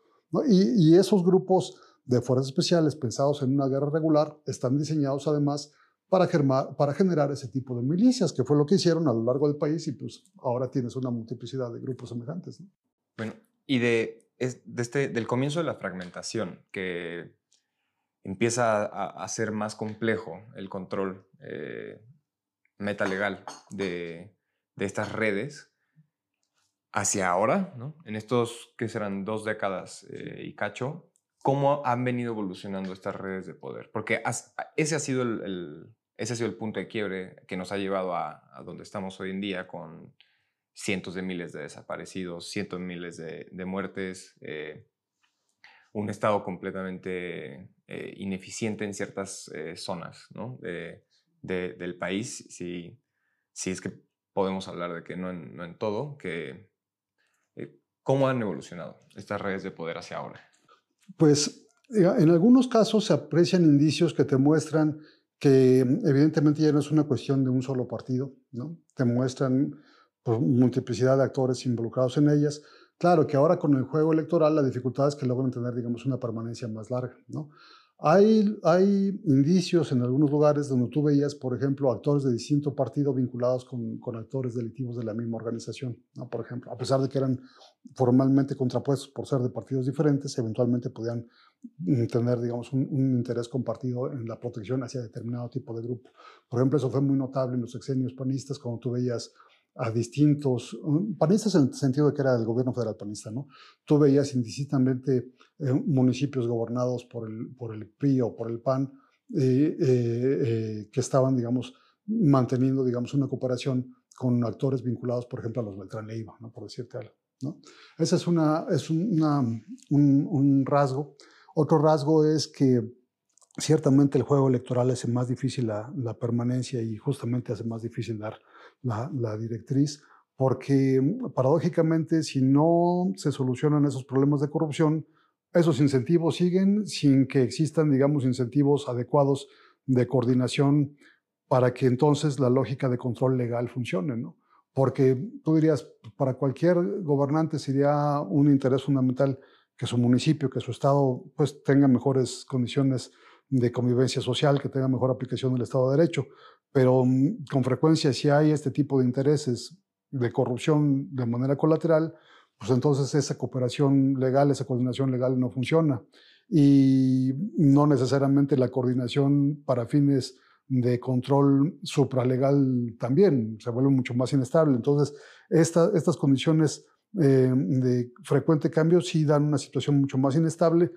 Y, y, esos grupos de fuerzas especiales pensados en una guerra regular están diseñados además para, para generar ese tipo de milicias, que fue lo que hicieron a lo largo del país y pues ahora tienes una multiplicidad de grupos semejantes. Bueno, y de, este, del comienzo de la fragmentación, que empieza a, ser más complejo el control eh, metalegal de, estas redes, hacia ahora, ¿no? en estos que serán dos décadas eh, y cacho, ¿cómo han venido evolucionando estas redes de poder? Porque ese, ha sido el, ese ha sido el punto de quiebre que nos ha llevado a, donde estamos hoy en día con cientos de miles de desaparecidos, cientos de miles de, muertes, eh, un estado completamente eh, ineficiente en ciertas zonas ¿no? del país, si, si es que podemos hablar de que no en, no en todo, que ¿Cómo han evolucionado estas redes de poder hacia ahora? Pues eh, en algunos casos se aprecian indicios que te muestran que evidentemente ya no es una cuestión de un solo partido, ¿no? Te muestran pues, multiplicidad de actores involucrados en ellas. Claro que ahora con el juego electoral la dificultad es que logran tener, digamos, una permanencia más larga, ¿no? Hay, hay indicios en algunos lugares donde tú veías, por ejemplo, actores de distinto partido vinculados con, actores delictivos de la misma organización, ¿no? Por ejemplo, a pesar de que eran formalmente contrapuestos por ser de partidos diferentes, eventualmente podían mm, tener, digamos, un, un, interés compartido en la protección hacia determinado tipo de grupo. Por ejemplo, eso fue muy notable en los sexenios panistas, cuando tú veías a distintos, panistas en el sentido de que era el gobierno federal panista, ¿no? Tú veías indistintamente eh, municipios gobernados por el, por el PRI o por el PAN eh, eh, que estaban, digamos, manteniendo, digamos, una cooperación con actores vinculados, por ejemplo, a los Beltrán Leiva, ¿no? Por decirte algo, ¿no? Ese es, una, es una, un, rasgo. Otro rasgo es que ciertamente el juego electoral hace más difícil la, la permanencia y justamente hace más difícil dar la, directriz, porque mm, paradójicamente si no se solucionan esos problemas de corrupción, esos incentivos siguen sin que existan, digamos, incentivos adecuados de coordinación para que entonces la lógica de control legal funcione, ¿no? Porque tú dirías, para cualquier gobernante sería un interés fundamental que su municipio, que su estado, pues tenga mejores condiciones de convivencia social, que tenga mejor aplicación del Estado de Derecho pero mm, con frecuencia si hay este tipo de intereses de corrupción de manera colateral, pues entonces esa cooperación legal, esa coordinación legal no funciona. Y no necesariamente la coordinación para fines de control supralegal también se vuelve mucho más inestable. Entonces, estas condiciones eh, de frecuente cambio sí dan una situación mucho más inestable,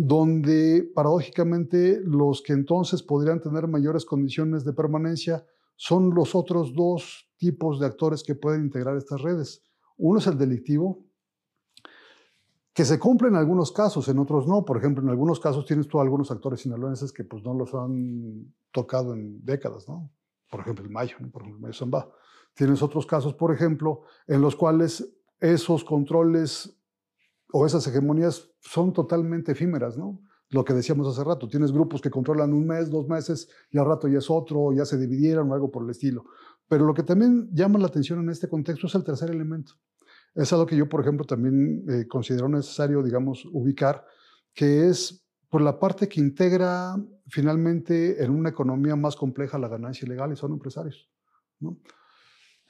donde paradójicamente los que entonces podrían tener mayores condiciones de permanencia son los otros dos tipos de actores que pueden integrar estas redes. Uno es el delictivo, que se cumple en algunos casos, en otros no. Por ejemplo, en algunos casos tienes tú algunos actores sinaloenses que pues no los han tocado en décadas, ¿no? Por ejemplo, el Mayo, por ejemplo, el Mayo Zamba. Tienes otros casos, por ejemplo, en los cuales esos controles o esas hegemonías son totalmente efímeras, ¿no? Lo que decíamos hace rato, tienes grupos que controlan un mes, dos meses, y al rato ya es otro, ya se dividieron o algo por el estilo. Pero lo que también llama la atención en este contexto es el tercer elemento. Es algo que yo, por ejemplo, también eh, considero necesario, digamos, ubicar, que es por la parte que integra finalmente en una economía más compleja la ganancia ilegal y son empresarios. ¿no?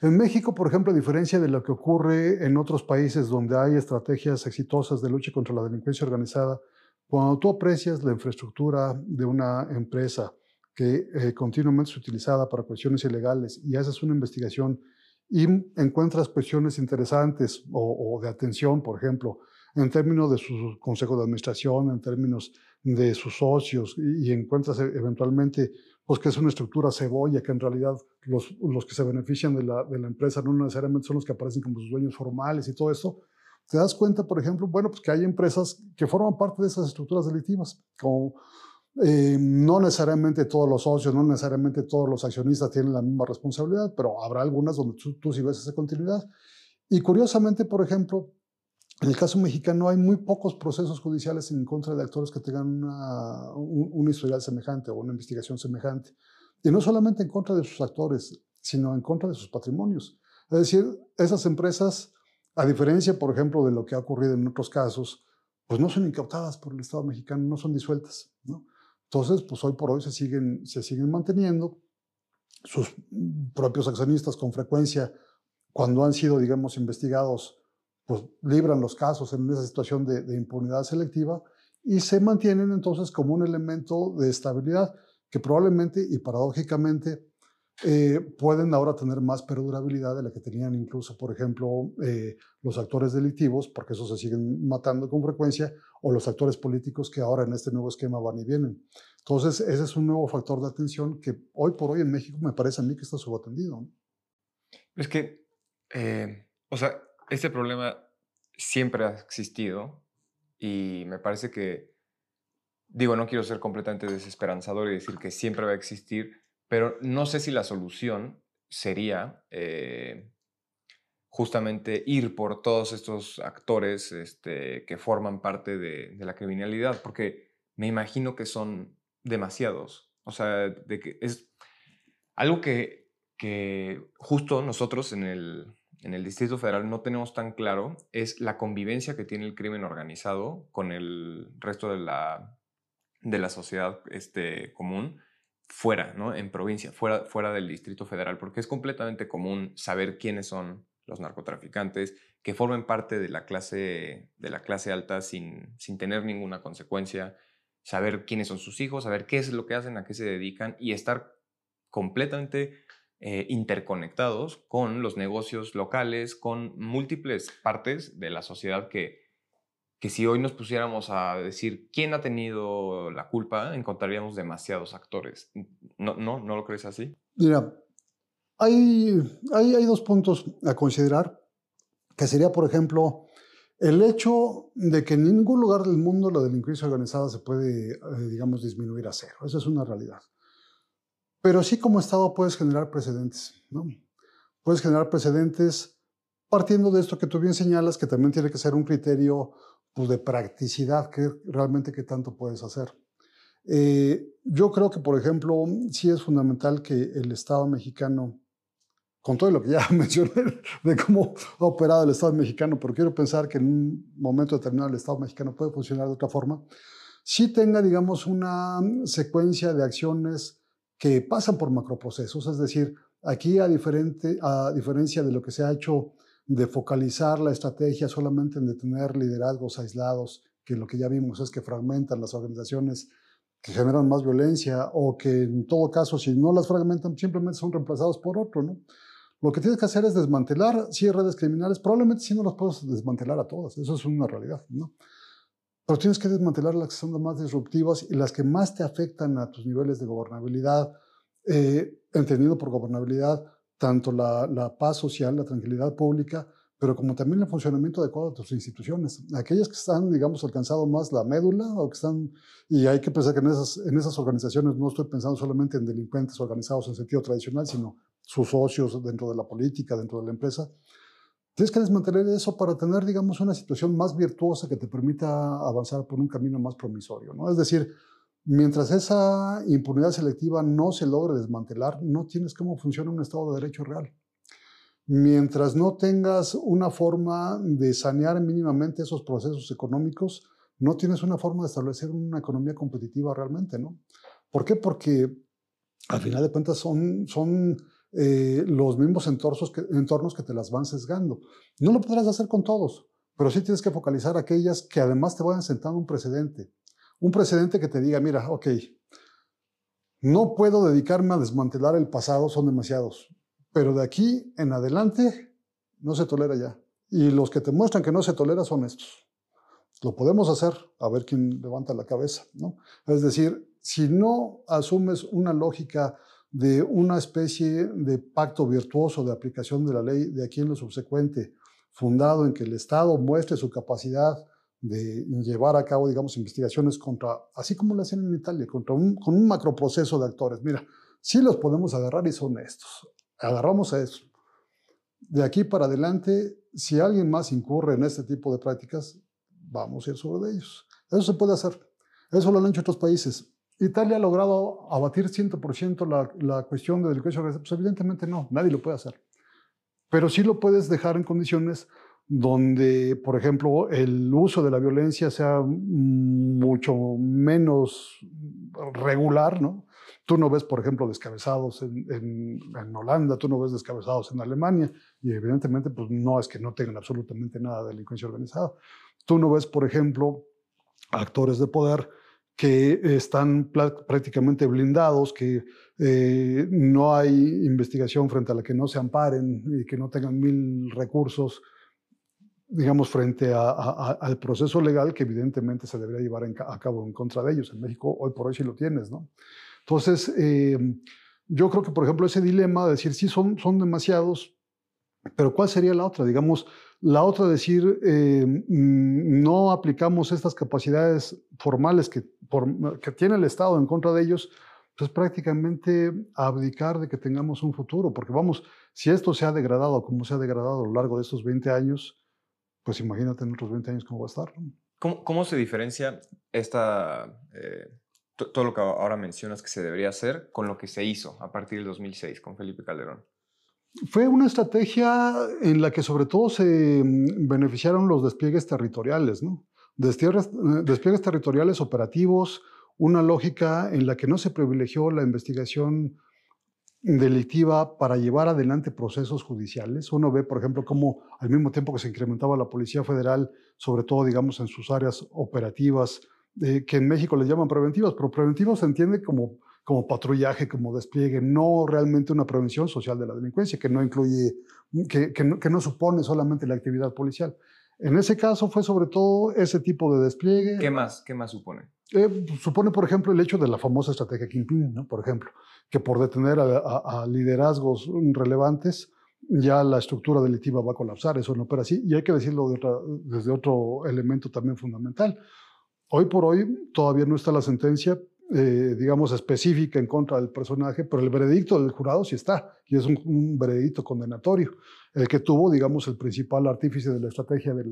En México, por ejemplo, a diferencia de lo que ocurre en otros países donde hay estrategias exitosas de lucha contra la delincuencia organizada, cuando tú aprecias la infraestructura de una empresa que eh, continuamente es utilizada para cuestiones ilegales y haces una investigación y encuentras cuestiones interesantes o, de atención, por ejemplo, en términos de su consejo de administración, en términos de sus socios, y, encuentras e, eventualmente pues que es una estructura cebolla, que en realidad los, los que se benefician de la, de la, empresa no necesariamente son los que aparecen como sus dueños formales y todo esto, te das cuenta, por ejemplo, bueno, pues que hay empresas que forman parte de esas estructuras delictivas, como eh, no necesariamente todos los socios, no necesariamente todos los accionistas tienen la misma responsabilidad, pero habrá algunas donde tú, tú sí ves esa continuidad. Y curiosamente, por ejemplo, en el caso mexicano hay muy pocos procesos judiciales en contra de actores que tengan una, un, historial semejante o una investigación semejante. Y no solamente en contra de sus actores, sino en contra de sus patrimonios. Es decir, esas empresas, a diferencia, por ejemplo, de lo que ha ocurrido en otros casos, pues no son incautadas por el Estado mexicano, no son disueltas. ¿no? Entonces, pues hoy por hoy se siguen, se siguen manteniendo sus propios accionistas con frecuencia, cuando han sido, digamos, investigados, pues libran los casos en esa situación de, impunidad selectiva y se mantienen entonces como un elemento de estabilidad que probablemente y paradójicamente eh, pueden ahora tener más perdurabilidad de la que tenían incluso, por ejemplo, eh, los actores delictivos, porque esos se siguen matando con frecuencia, o los actores políticos que ahora en este nuevo esquema van y vienen. Entonces, ese es un nuevo factor de atención que hoy por hoy en México me parece a mí que está subatendido. Es que, eh, o sea, este problema siempre ha existido y me parece que, digo, no quiero ser completamente desesperanzador y decir que siempre va a existir, pero no sé si la solución sería eh, justamente ir por todos estos actores este, que forman parte de, la criminalidad, porque me imagino que son demasiados. O sea, de que es algo que, que justo nosotros en el, en el Distrito Federal no tenemos tan claro es la convivencia que tiene el crimen organizado con el resto de la, de la sociedad este, común fuera, ¿no? En provincia, fuera, fuera del Distrito Federal, porque es completamente común saber quiénes son los narcotraficantes, que formen parte de la clase, de la clase alta sin, sin tener ninguna consecuencia, saber quiénes son sus hijos, saber qué es lo que hacen, a qué se dedican y estar completamente eh, interconectados con los negocios locales, con múltiples partes de la sociedad que que si hoy nos pusiéramos a decir quién ha tenido la culpa, encontraríamos demasiados actores. ¿No, no, ¿no lo crees así? Mira, hay, hay, hay dos puntos a considerar, que sería, por ejemplo, el hecho de que en ningún lugar del mundo la delincuencia organizada se puede, eh, digamos, disminuir a cero. Esa es una realidad. Pero sí como Estado puedes generar precedentes, ¿no? Puedes generar precedentes partiendo de esto que tú bien señalas, que también tiene que ser un criterio pues, de practicidad, que realmente qué tanto puedes hacer. Eh, yo creo que, por ejemplo, sí es fundamental que el Estado mexicano, con todo lo que ya mencioné de cómo ha operado el Estado mexicano, pero quiero pensar que en un momento determinado el Estado mexicano puede funcionar de otra forma, sí tenga, digamos, una secuencia de acciones que pasan por macroprocesos, es decir, aquí a, diferente, a diferencia de lo que se ha hecho de focalizar la estrategia solamente en detener liderazgos aislados, que lo que ya vimos es que fragmentan las organizaciones que generan más violencia o que en todo caso si no las fragmentan simplemente son reemplazados por otro, ¿no? Lo que tienes que hacer es desmantelar sí redes criminales, probablemente sí no las puedes desmantelar a todas, eso es una realidad, ¿no? Pero tienes que desmantelar las que son más disruptivas y las que más te afectan a tus niveles de gobernabilidad, eh, entendido por gobernabilidad, tanto la, paz social, la tranquilidad pública, pero como también el funcionamiento adecuado de tus instituciones. Aquellas que están, digamos, alcanzado más la médula o que están, y hay que pensar que en esas, en esas organizaciones no estoy pensando solamente en delincuentes organizados en sentido tradicional, sino sus socios dentro de la política, dentro de la empresa. Tienes que desmantelar eso para tener, digamos, una situación más virtuosa que te permita avanzar por un camino más promisorio, ¿no? Es decir, Mientras esa impunidad selectiva no se logre desmantelar, no tienes cómo funciona un Estado de Derecho real. Mientras no tengas una forma de sanear mínimamente esos procesos económicos, no tienes una forma de establecer una economía competitiva realmente, ¿no? ¿Por qué? Porque al final de cuentas son, son eh, los mismos entornos que, te las van sesgando. No lo podrás hacer con todos, pero sí tienes que focalizar aquellas que además te vayan sentando un precedente un precedente que te diga, mira, ok, no puedo dedicarme a desmantelar el pasado, son demasiados, pero de aquí en adelante no se tolera ya. Y los que te muestran que no se tolera son estos. Lo podemos hacer, a ver quién levanta la cabeza, ¿no? Es decir, si no asumes una lógica de una especie de pacto virtuoso de aplicación de la ley de aquí en lo subsecuente, fundado en que el Estado muestre su capacidad de llevar a cabo, digamos, investigaciones contra, así como lo hacen en Italia, contra un, con un macroproceso de actores. Mira, sí los podemos agarrar y son estos. Agarramos a eso. De aquí para adelante, si alguien más incurre en este tipo de prácticas, vamos a ir sobre ellos. Eso se puede hacer. Eso lo han hecho otros países. Italia ha logrado abatir 100% la, la cuestión de delincuencia organizada. Pues evidentemente no, nadie lo puede hacer. Pero sí lo puedes dejar en condiciones donde, por ejemplo, el uso de la violencia sea mucho menos regular, ¿no? Tú no ves, por ejemplo, descabezados en, en, Holanda, tú no ves descabezados en Alemania, y evidentemente pues no es que no tengan absolutamente nada de delincuencia organizada. Tú no ves, por ejemplo, actores de poder que están prácticamente blindados, que eh, no hay investigación frente a la que no se amparen y que no tengan mil recursos, digamos, frente al proceso legal que evidentemente se debería llevar a cabo en contra de ellos. En México hoy por hoy sí lo tienes, ¿no? Entonces, eh, yo creo que, por ejemplo, ese dilema de decir, sí, son, son demasiados, pero ¿cuál sería la otra? Digamos, la otra decir, eh, mm, no aplicamos estas capacidades formales que, tiene el Estado en contra de ellos, pues prácticamente abdicar de que tengamos un futuro, porque vamos, si esto se ha degradado como se ha degradado a lo largo de estos 20 años, pues imagínate en otros 20 años cómo va a estar. ¿Cómo, cómo se diferencia esta, eh, todo lo que ahora mencionas que se debería hacer con lo que se hizo a partir del 2006 con Felipe Calderón? Fue una estrategia en la que sobre todo se mm, beneficiaron los despliegues territoriales, ¿no? Eh, despliegues territoriales operativos, una lógica en la que no se privilegió la investigación delictiva para llevar adelante procesos judiciales. Uno ve, por ejemplo, cómo al mismo tiempo que se incrementaba la Policía Federal, sobre todo, digamos, en sus áreas operativas, que en México les llaman preventivas, pero preventivos se entiende como, como patrullaje, como despliegue, no realmente una prevención social de la delincuencia, que no incluye, que, que, no, que no supone solamente la actividad policial. En ese caso fue sobre todo ese tipo de despliegue. ¿Qué más, qué más supone? Eh, supone, por ejemplo, el hecho de la famosa estrategia Kingpin, ¿no? por ejemplo, que por detener a, a, a, liderazgos relevantes, ya la estructura delictiva va a colapsar. Eso no opera así. Y hay que decirlo de desde otro elemento también fundamental. Hoy por hoy todavía no está la sentencia, eh, digamos, específica en contra del personaje, pero el veredicto del jurado sí está, y es un, veredicto condenatorio, el que tuvo, digamos, el principal artífice de la estrategia del,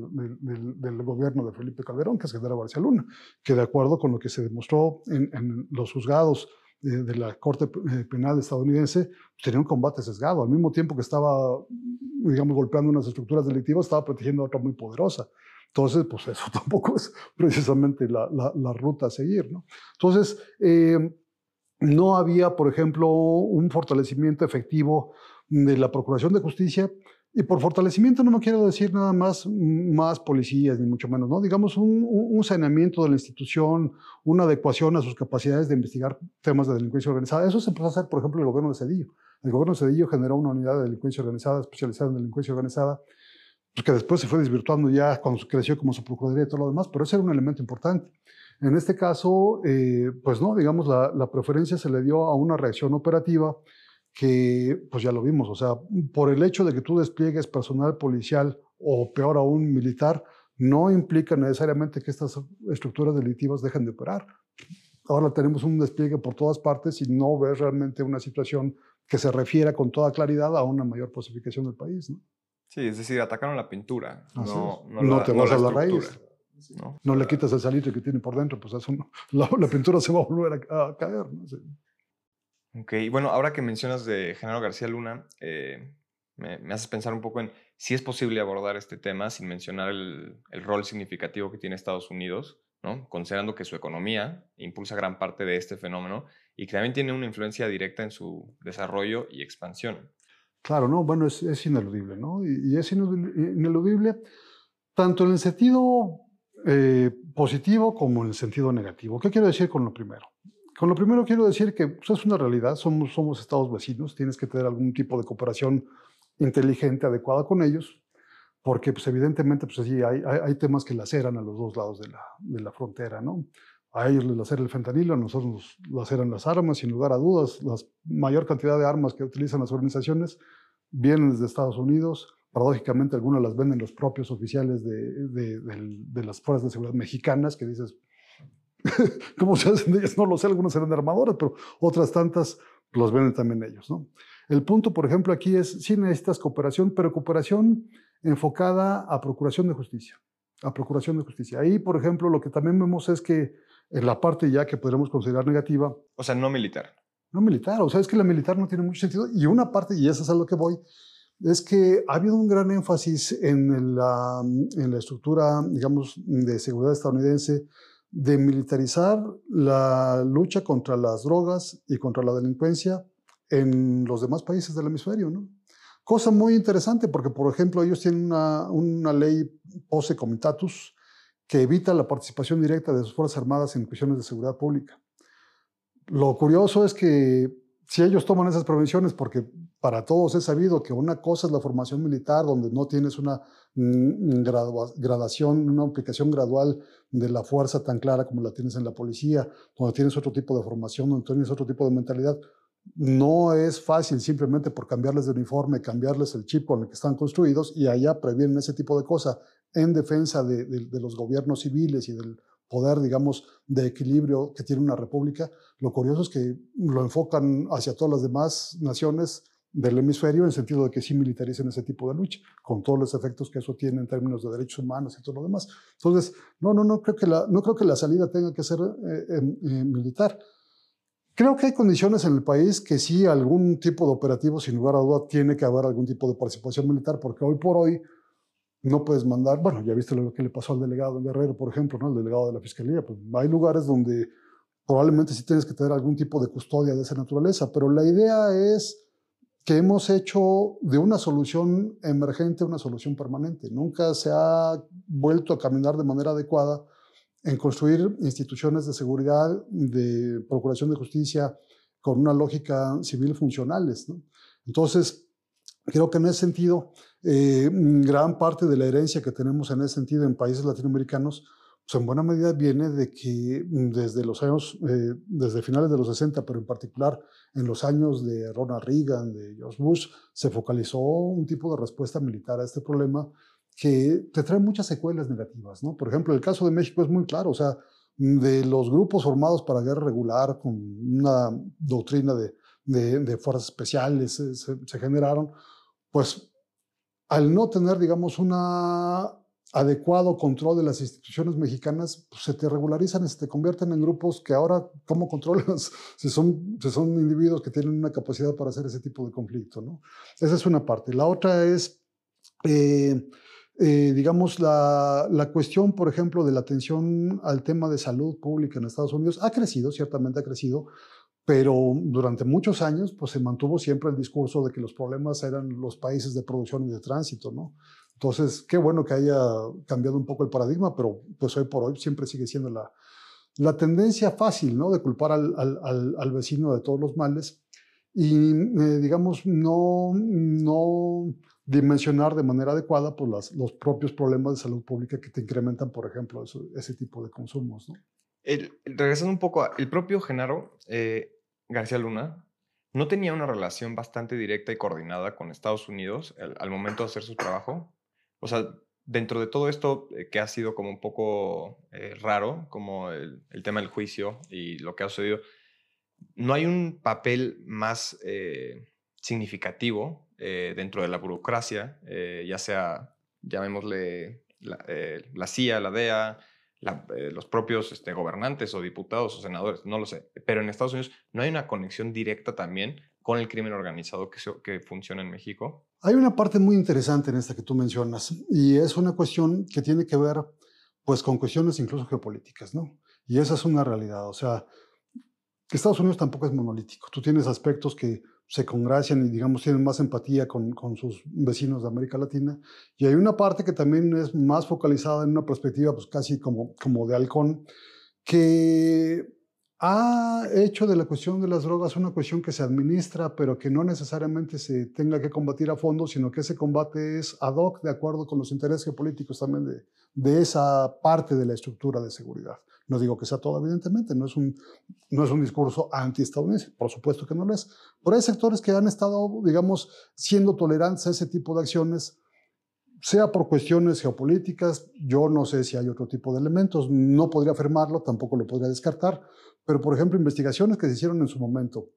gobierno de Felipe Calderón, que es Genaro García Luna, que de acuerdo con lo que se demostró en, los juzgados de, de, la Corte eh, Penal estadounidense, tenía un combate sesgado, al mismo tiempo que estaba, digamos, golpeando unas estructuras delictivas, estaba protegiendo a otra muy poderosa. Entonces, pues eso tampoco es precisamente la, la, ruta a seguir. ¿no? Entonces, eh, no había, por ejemplo, un fortalecimiento efectivo de la Procuración de Justicia. Y por fortalecimiento no me quiero decir nada más, más policías, ni mucho menos, ¿no? Digamos, un, un, saneamiento de la institución, una adecuación a sus capacidades de investigar temas de delincuencia organizada. Eso se empezó a hacer, por ejemplo, el gobierno de Cedillo. El gobierno de Cedillo generó una unidad de delincuencia organizada, especializada en delincuencia organizada, pues, que después se fue desvirtuando ya cuando creció como su procuraduría y todo lo demás, pero ese era un elemento importante. En este caso, eh, pues no, digamos, la, la, preferencia se le dio a una reacción operativa que, pues ya lo vimos, o sea, por el hecho de que tú despliegues personal policial o peor aún militar, no implica necesariamente que estas estructuras delictivas dejen de operar. Ahora tenemos un despliegue por todas partes y no ves realmente una situación que se refiera con toda claridad a una mayor pacificación del país. ¿no? Sí, es decir, atacaron la pintura, no, no, te vas a la raíz. ¿no? no le quitas el salitre que tiene por dentro, pues eso la, pintura se va a volver a, caer. ¿no? Ok, bueno, ahora que mencionas de Genaro García Luna, eh, me, me, haces pensar un poco en si es posible abordar este tema sin mencionar el, el rol significativo que tiene Estados Unidos, ¿no? considerando que su economía impulsa gran parte de este fenómeno y que también tiene una influencia directa en su desarrollo y expansión. Claro, no, bueno, es, ineludible, ¿no? Y, es ineludible tanto en el sentido eh, positivo como en el sentido negativo. ¿Qué quiero decir con lo primero? Con lo primero quiero decir que pues, es una realidad, somos, somos estados vecinos, tienes que tener algún tipo de cooperación inteligente, adecuada con ellos, porque pues evidentemente pues, hay, hay, temas que laceran a los dos lados de la, de la frontera, ¿no? A ellos les lacera el fentanilo, a nosotros nos laceran las armas, sin lugar a dudas. La mayor cantidad de armas que utilizan las organizaciones vienen desde Estados Unidos. Paradójicamente, algunas las venden los propios oficiales de, de, de, las fuerzas de seguridad mexicanas, que dices, ¿cómo se hacen de ellas? No lo sé, algunas eran armadoras, pero otras tantas los venden también ellos. ¿no? El punto, por ejemplo, aquí es, sí necesitas cooperación, pero cooperación enfocada a procuración de justicia. A procuración de justicia. Ahí, por ejemplo, lo que también vemos es que en la parte ya que podríamos considerar negativa. O sea, no militar. No militar, o sea, es que la militar no tiene mucho sentido. Y una parte, y eso es a lo que voy, es que ha habido un gran énfasis en la, en la estructura, digamos, de seguridad estadounidense de militarizar la lucha contra las drogas y contra la delincuencia en los demás países del hemisferio, ¿no? Cosa muy interesante porque, por ejemplo, ellos tienen una, una ley POSE Comitatus que evita la participación directa de sus Fuerzas Armadas en cuestiones de seguridad pública. Lo curioso es que si ellos toman esas prevenciones, porque para todos es sabido que una cosa es la formación militar, donde no tienes una mm, gradación, una aplicación gradual de la fuerza tan clara como la tienes en la policía, donde tienes otro tipo de formación, donde tienes otro tipo de mentalidad. No es fácil simplemente por cambiarles de uniforme, cambiarles el chip con el que están construidos y allá previenen ese tipo de cosas en defensa de, los gobiernos civiles y del poder, digamos, de equilibrio que tiene una república. Lo curioso es que lo enfocan hacia todas las demás naciones del hemisferio en el sentido de que sí militaricen ese tipo de lucha, con todos los efectos que eso tiene en términos de derechos humanos y todo lo demás. Entonces, no, no, no creo que la, no creo que la salida tenga que ser eh, em, eh, militar. Creo que hay condiciones en el país que sí algún tipo de operativo, sin lugar a duda, tiene que haber algún tipo de participación militar, porque hoy por hoy no puedes mandar, bueno, ya viste lo que le pasó al delegado en Guerrero, por ejemplo, ¿no? el delegado de la Fiscalía, pues hay lugares donde probablemente sí tienes que tener algún tipo de custodia de esa naturaleza, pero la idea es que hemos hecho de una solución emergente una solución permanente. Nunca se ha vuelto a caminar de manera adecuada en construir instituciones de seguridad, de procuración de justicia, con una lógica civil funcionales. Entonces, creo que en ese sentido eh, gran parte de la herencia que tenemos en ese sentido en países latinoamericanos, pues en buena medida viene de que mm, desde los años, eh, desde finales de los 60, pero en particular en los años de Ronald Reagan, de George Bush, se focalizó un tipo de respuesta militar a este problema que te trae muchas secuelas negativas, ¿no? Por ejemplo, el caso de México es muy claro, o sea, de los grupos formados para guerra regular con una doctrina de, de, fuerzas especiales se, se generaron, pues al no tener, digamos, un adecuado control de las instituciones mexicanas, pues, se te regularizan se te convierten en grupos que ahora, ¿cómo controlas si son, si son individuos que tienen una capacidad para hacer ese tipo de conflicto? ¿no? Esa es una parte. La otra es, eh, eh, digamos, la, la, cuestión, por ejemplo, de la atención al tema de salud pública en Estados Unidos ha crecido, ciertamente ha crecido, pero durante muchos años pues se mantuvo siempre el discurso de que los problemas eran los países de producción y de tránsito, ¿no? Entonces, qué bueno que haya cambiado un poco el paradigma, pero pues hoy por hoy siempre sigue siendo la, la tendencia fácil, ¿no? De culpar al, al, al vecino de todos los males y, eh, digamos, no, no dimensionar de manera adecuada pues, las, los propios problemas de salud pública que te incrementan, por ejemplo, ese tipo de consumos, ¿no? regresando un poco, el propio Genaro eh, García Luna no tenía una relación bastante directa y coordinada con Estados Unidos al, momento de hacer su trabajo. O sea, dentro de todo esto eh, que ha sido como un poco eh, raro, como el, tema del juicio y lo que ha sucedido, no hay un papel más eh, significativo dentro de la burocracia, ya sea, llamémosle la, la CIA, la DEA, eh, los propios este, gobernantes o diputados o senadores, no lo sé. Pero en Estados Unidos no hay una conexión directa también con el crimen organizado que, que funciona en México. Hay una parte muy interesante en esta que tú mencionas y es una cuestión que tiene que ver pues con cuestiones incluso geopolíticas, ¿no? Y esa es una realidad, o sea, Estados Unidos tampoco es monolítico. Tú tienes aspectos que se congracian y, digamos, tienen más empatía con, con, sus vecinos de América Latina. Y hay una parte que también es más focalizada en una perspectiva, pues casi como, como de halcón, que ha hecho de la cuestión de las drogas una cuestión que se administra, pero que no necesariamente se tenga que combatir a fondo, sino que ese combate es ad hoc de acuerdo con los intereses geopolíticos también de, de esa parte de la estructura de seguridad. No digo que sea todo, evidentemente, no es un, no es un discurso anti-estadounidense, por supuesto que no lo es. Pero hay sectores que han estado, digamos, siendo tolerantes a ese tipo de acciones, sea por cuestiones geopolíticas, yo no sé si hay otro tipo de elementos, no podría afirmarlo, tampoco lo podría descartar, pero por ejemplo, investigaciones que se hicieron en su momento,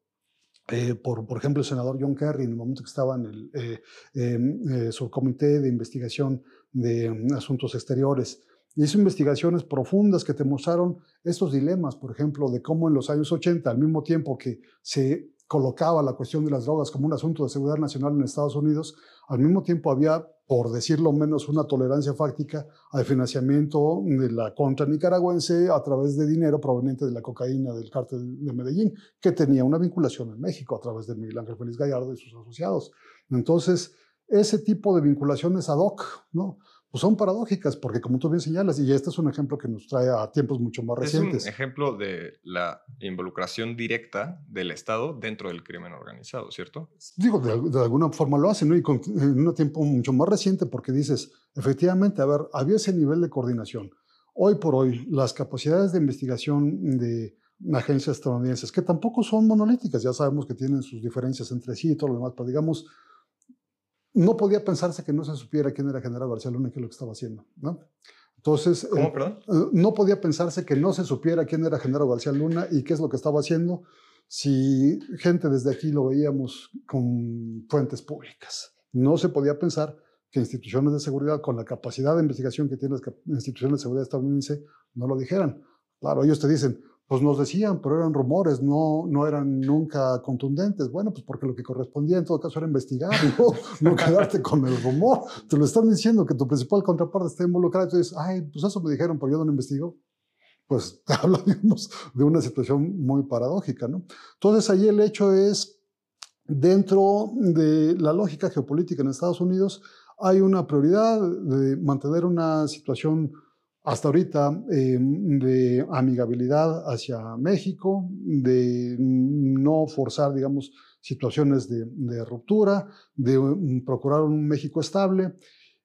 eh, por, por ejemplo, el senador John Kerry, en el momento que estaba en el eh, eh, subcomité de investigación de mm, asuntos exteriores, hizo investigaciones profundas que te mostraron estos dilemas, por ejemplo, de cómo en los años 80, al mismo tiempo que se colocaba la cuestión de las drogas como un asunto de seguridad nacional en Estados Unidos, al mismo tiempo había por decirlo menos, una tolerancia fáctica al financiamiento de la contra nicaragüense a través de dinero proveniente de la cocaína del cártel de Medellín, que tenía una vinculación en México a través de Miguel Ángel Félix Gallardo y sus asociados. Entonces, ese tipo de vinculaciones ad hoc, ¿no? Pues son paradójicas, porque como tú bien señalas, y este es un ejemplo que nos trae a tiempos mucho más recientes. Es un ejemplo de la involucración directa del Estado dentro del crimen organizado, ¿cierto? Digo, de, alguna forma lo hacen, ¿no? Y con, en un tiempo mucho más reciente, porque dices, efectivamente, a ver, había ese nivel de coordinación. Hoy por hoy, las capacidades de investigación de agencias estadounidenses, que tampoco son monolíticas, ya sabemos que tienen sus diferencias entre sí y todo lo demás, pero digamos, no podía pensarse que no se supiera quién era General García Luna y qué es lo que estaba haciendo. ¿no? Entonces, ¿Cómo, eh, perdón? Eh, no podía pensarse que no se supiera quién era General García Luna y qué es lo que estaba haciendo si gente desde aquí lo veíamos con fuentes públicas. No se podía pensar que instituciones de seguridad, con la capacidad de investigación que tienen las instituciones de seguridad estadounidense, no lo dijeran. Claro, ellos te dicen, pues nos decían, pero eran rumores, no, no eran nunca contundentes. Bueno, pues porque lo que correspondía en todo caso era investigar, no, no quedarte con el rumor. Te lo están diciendo que tu principal contraparte está tú dices, ay, pues eso me dijeron, pero yo no lo investigo. Pues te habla, digamos, de una situación muy paradójica, ¿no? Entonces ahí el hecho es, dentro de la lógica geopolítica en Estados Unidos, hay una prioridad de mantener una situación hasta ahorita eh, de amigabilidad hacia México, de no forzar, digamos, situaciones de, ruptura, de procurar un México estable.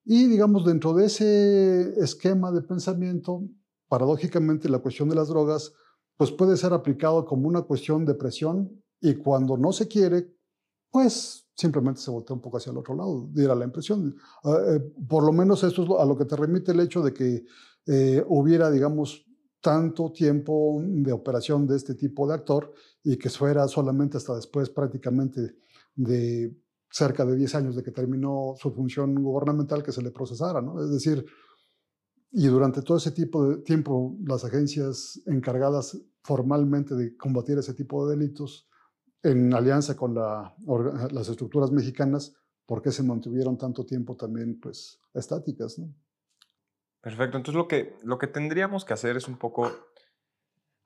Y, digamos, dentro de ese esquema de pensamiento, paradójicamente la cuestión de las drogas, pues puede ser aplicado como una cuestión de presión y cuando no se quiere, pues simplemente se voltea un poco hacia el otro lado, diera la impresión. Ah, eh, por lo menos esto es a lo que te remite el hecho de que eh, hubiera, digamos, tanto tiempo de operación de este tipo de actor y que fuera solamente hasta después prácticamente de cerca de 10 años de que terminó su función gubernamental que se le procesara, ¿no? Es decir, y durante todo ese tipo de tiempo las agencias encargadas formalmente de combatir ese tipo de delitos en alianza con las estructuras mexicanas, ¿por qué se mantuvieron tanto tiempo también pues estáticas, ¿no? Perfecto. Entonces lo que, lo que tendríamos que hacer es un poco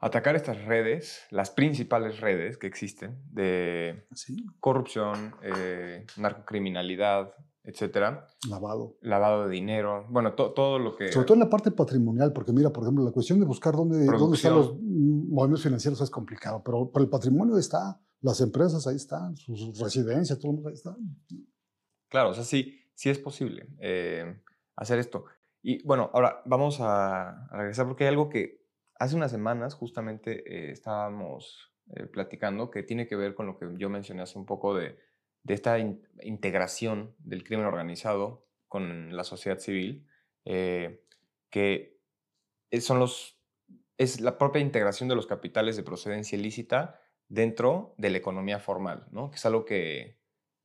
atacar estas redes, las principales redes que existen de corrupción, eh, narcocriminalidad, etcétera. Lavado. Lavado de dinero. Bueno, todo lo que... Sobre todo en la parte patrimonial, porque mira, por ejemplo, la cuestión de buscar dónde, dónde están los movimientos financieros es complicado, pero, por el patrimonio está, las empresas ahí están, sus residencias, todo el mundo ahí está. Claro, o sea, sí, sí es posible eh, hacer esto. Y bueno, ahora vamos a, regresar porque hay algo que hace unas semanas justamente eh, estábamos eh, platicando que tiene que ver con lo que yo mencioné hace un poco de, de esta integración del crimen organizado con la sociedad civil, eh, que son los, es la propia integración de los capitales de procedencia ilícita dentro de la economía formal, ¿no? que es algo que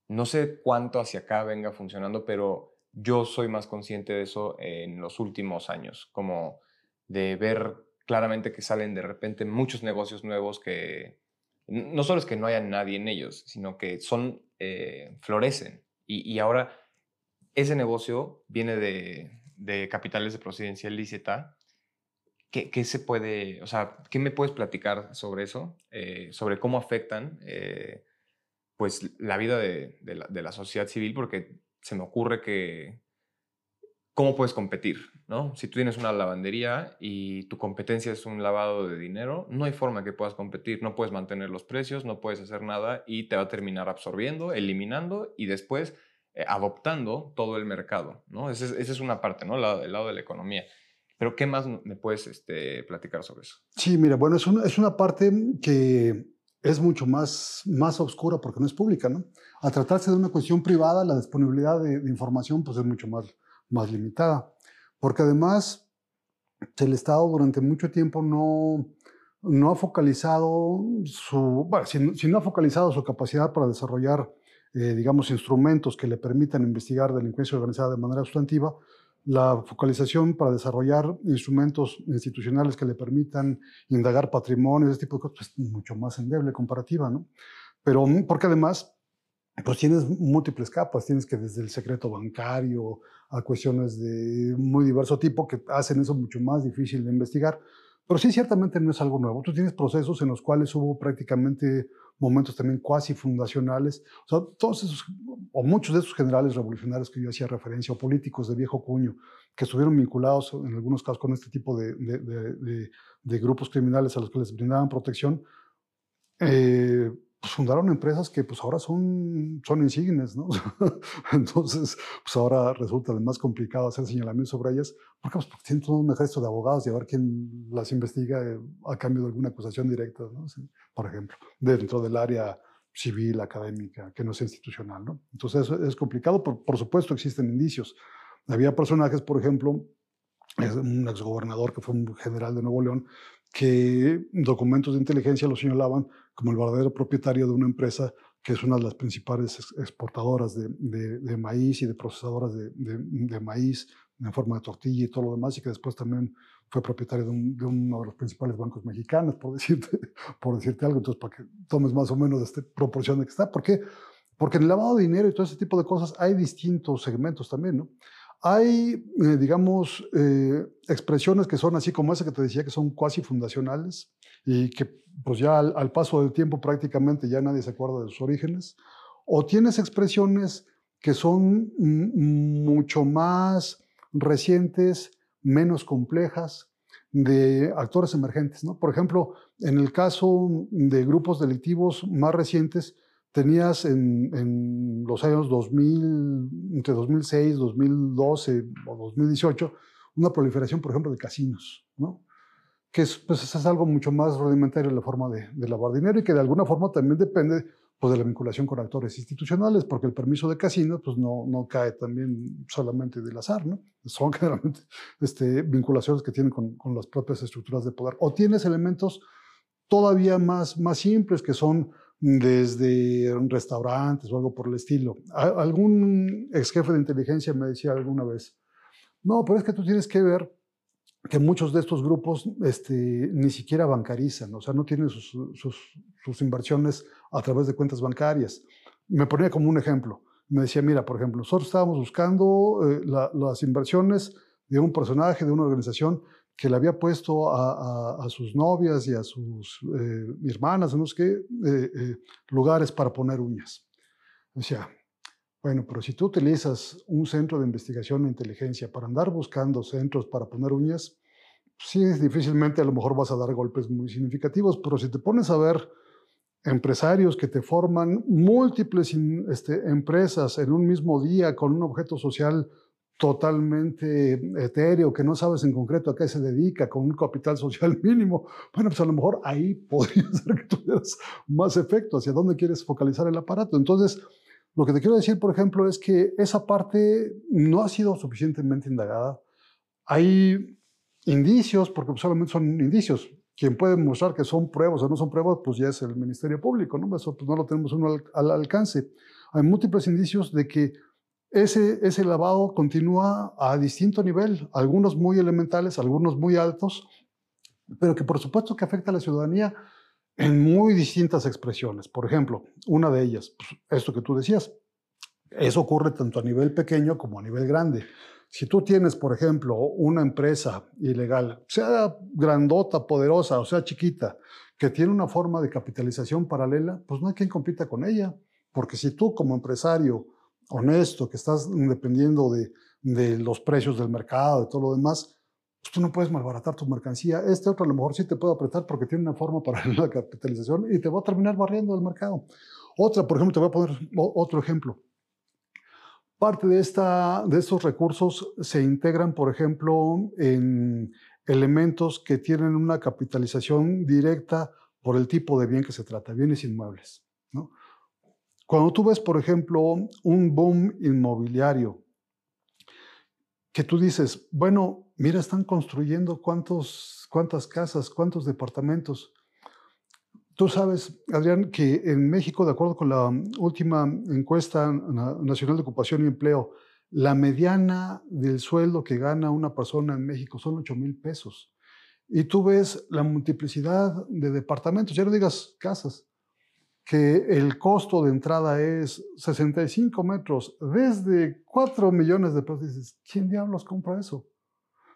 no sé cuánto hacia acá venga funcionando, pero yo soy más consciente de eso en los últimos años, como de ver claramente que salen de repente muchos negocios nuevos que no solo es que no haya nadie en ellos, sino que son, eh, florecen. Y, ahora ese negocio viene de, capitales de procedencia ilícita. ¿Qué, se puede, o sea, qué me puedes platicar sobre eso? Eh, sobre cómo afectan eh, pues la vida de, la, de la sociedad civil, porque se me ocurre que cómo puedes competir, ¿no? Si tú tienes una lavandería y tu competencia es un lavado de dinero, no hay forma que puedas competir, no puedes mantener los precios, no puedes hacer nada y te va a terminar absorbiendo, eliminando y después eh, adoptando todo el mercado, ¿no? Esa es, una parte, ¿no? El lado, de la economía. Pero ¿qué más me puedes este, platicar sobre eso? Sí, mira, bueno, es una, es una parte que es mucho más, más oscura porque no es pública, ¿no? A tratarse de una cuestión privada, la disponibilidad de, información pues es mucho más, más limitada, porque además el Estado durante mucho tiempo no, no ha focalizado su, bueno, si, no ha focalizado su capacidad para desarrollar, eh, digamos, instrumentos que le permitan investigar delincuencia organizada de manera sustantiva, la focalización para desarrollar instrumentos institucionales que le permitan indagar patrimonio, ese tipo de cosas, es mucho más endeble comparativa, ¿no? Pero porque además pues tienes múltiples capas, tienes que desde el secreto bancario a cuestiones de muy diverso tipo que hacen eso mucho más difícil de investigar. Pero sí, ciertamente no es algo nuevo. Tú tienes procesos en los cuales hubo prácticamente momentos también cuasi fundacionales. O sea, todos esos, o muchos de esos generales revolucionarios que yo hacía referencia, o políticos de viejo cuño, que estuvieron vinculados en algunos casos con este tipo de, de, de, grupos criminales a los que les brindaban protección, eh, pues fundaron empresas que pues ahora son, son insignes, ¿no? Entonces, pues ahora resulta más complicado hacer señalamientos sobre ellas, porque, pues, porque tienen todo un ejército de abogados y a ver quién las investiga eh, a cambio de alguna acusación directa, ¿no? por ejemplo, dentro del área civil, académica, que no es institucional, ¿no? Entonces es, es complicado, por, por supuesto existen indicios. Había personajes, por ejemplo, un exgobernador que fue un general de Nuevo León, que documentos de inteligencia lo señalaban como el verdadero propietario de una empresa que es una de las principales exportadoras de, de, maíz y de procesadoras de, de, maíz en forma de tortilla y todo lo demás, y que después también fue propietario de, uno de los principales bancos mexicanos, por decirte, por decirte algo, entonces para que tomes más o menos esta proporción de que está. ¿Por qué? Porque en el lavado de dinero y todo ese tipo de cosas hay distintos segmentos también, ¿no? Hay, eh, digamos, eh, expresiones que son así como esa que te decía, que son cuasi fundacionales y que pues ya al, paso del tiempo prácticamente ya nadie se acuerda de sus orígenes. O tienes expresiones que son mucho más recientes, menos complejas, de actores emergentes. ¿no? Por ejemplo, en el caso de grupos delictivos más recientes, tenías en, los años 2000, entre 2006, 2012 o 2018, una proliferación, por ejemplo, de casinos, ¿no? que es, pues, es algo mucho más rudimentario en la forma de, de, lavar dinero y que de alguna forma también depende pues, de la vinculación con actores institucionales, porque el permiso de casino pues, no, no cae también solamente del azar, ¿no? son generalmente este, vinculaciones que tienen con, con las propias estructuras de poder. O tienes elementos todavía más, más simples que son desde restaurantes o algo por el estilo. Algún ex jefe de inteligencia me decía alguna vez, no, pero es que tú tienes que ver que muchos de estos grupos este, ni siquiera bancarizan, o sea, no tienen sus, inversiones a través de cuentas bancarias. Me ponía como un ejemplo. Me decía, mira, por ejemplo, nosotros estábamos buscando eh, las inversiones de un personaje, de una organización que le había puesto a, sus novias y a sus eh, hermanas, no sé qué, eh, eh, lugares para poner uñas. Sea, bueno, pero si tú utilizas un centro de investigación e inteligencia para andar buscando centros para poner uñas, sí, difícilmente a lo mejor vas a dar golpes muy significativos, pero si te pones a ver empresarios que te forman múltiples este, empresas en un mismo día con un objeto social totalmente etéreo, que no sabes en concreto a qué se dedica, con un capital social mínimo, bueno, pues a lo mejor ahí podría ser que tuvieras más efecto, hacia dónde quieres focalizar el aparato. Entonces, lo que te quiero decir, por ejemplo, es que esa parte no ha sido suficientemente indagada. Hay indicios, porque solamente son indicios. Quien puede mostrar que son pruebas o no son pruebas, pues ya es el Ministerio Público, ¿no? Eso pues no lo tenemos uno al, al alcance. Hay múltiples indicios de que ese, ese lavado continúa a distinto nivel, algunos muy elementales, algunos muy altos, pero que por supuesto que afecta a la ciudadanía en muy distintas expresiones. Por ejemplo, una de ellas, pues, esto que tú decías, eso ocurre tanto a nivel pequeño como a nivel grande. Si tú tienes, por ejemplo, una empresa ilegal, sea grandota, poderosa o sea chiquita, que tiene una forma de capitalización paralela, pues no hay quien compita con ella. Porque si tú como empresario honesto, que estás dependiendo de, de, los precios del mercado y todo lo demás, pues tú no puedes malbaratar tu mercancía. Este otro a lo mejor sí te puede apretar porque tiene una forma para la capitalización y te va a terminar barriendo del mercado. Otra, por ejemplo, te voy a poner otro ejemplo. Parte de, esta, de estos recursos se integran, por ejemplo, en elementos que tienen una capitalización directa por el tipo de bien que se trata, bienes inmuebles. ¿no? Cuando tú ves, por ejemplo, un boom inmobiliario, que tú dices, bueno, mira, están construyendo cuántos, cuántas casas, cuántos departamentos. Tú sabes, Adrián, que en México, de acuerdo con la última encuesta nacional de ocupación y empleo, la mediana del sueldo que gana una persona en México son 8 mil pesos. Y tú ves la multiplicidad de departamentos, ya no digas casas, que el costo de entrada es 65 metros desde 4 millones de pesos, dices, ¿quién diablos compra eso?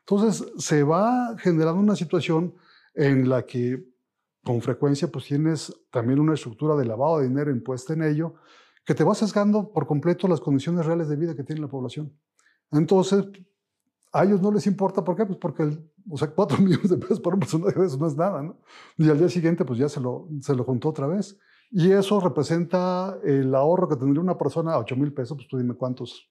Entonces se va generando una situación en la que con frecuencia pues tienes también una estructura de lavado de dinero impuesta en ello, que te va sesgando por completo las condiciones reales de vida que tiene la población. Entonces, a ellos no les importa, ¿por qué? Pues porque, o sea, cuatro millones de pesos por un personaje de eso no es nada, ¿no? Y al día siguiente, pues ya se lo, se lo juntó otra vez. Y eso representa el ahorro que tendría una persona a 8 mil pesos, pues tú dime cuántos,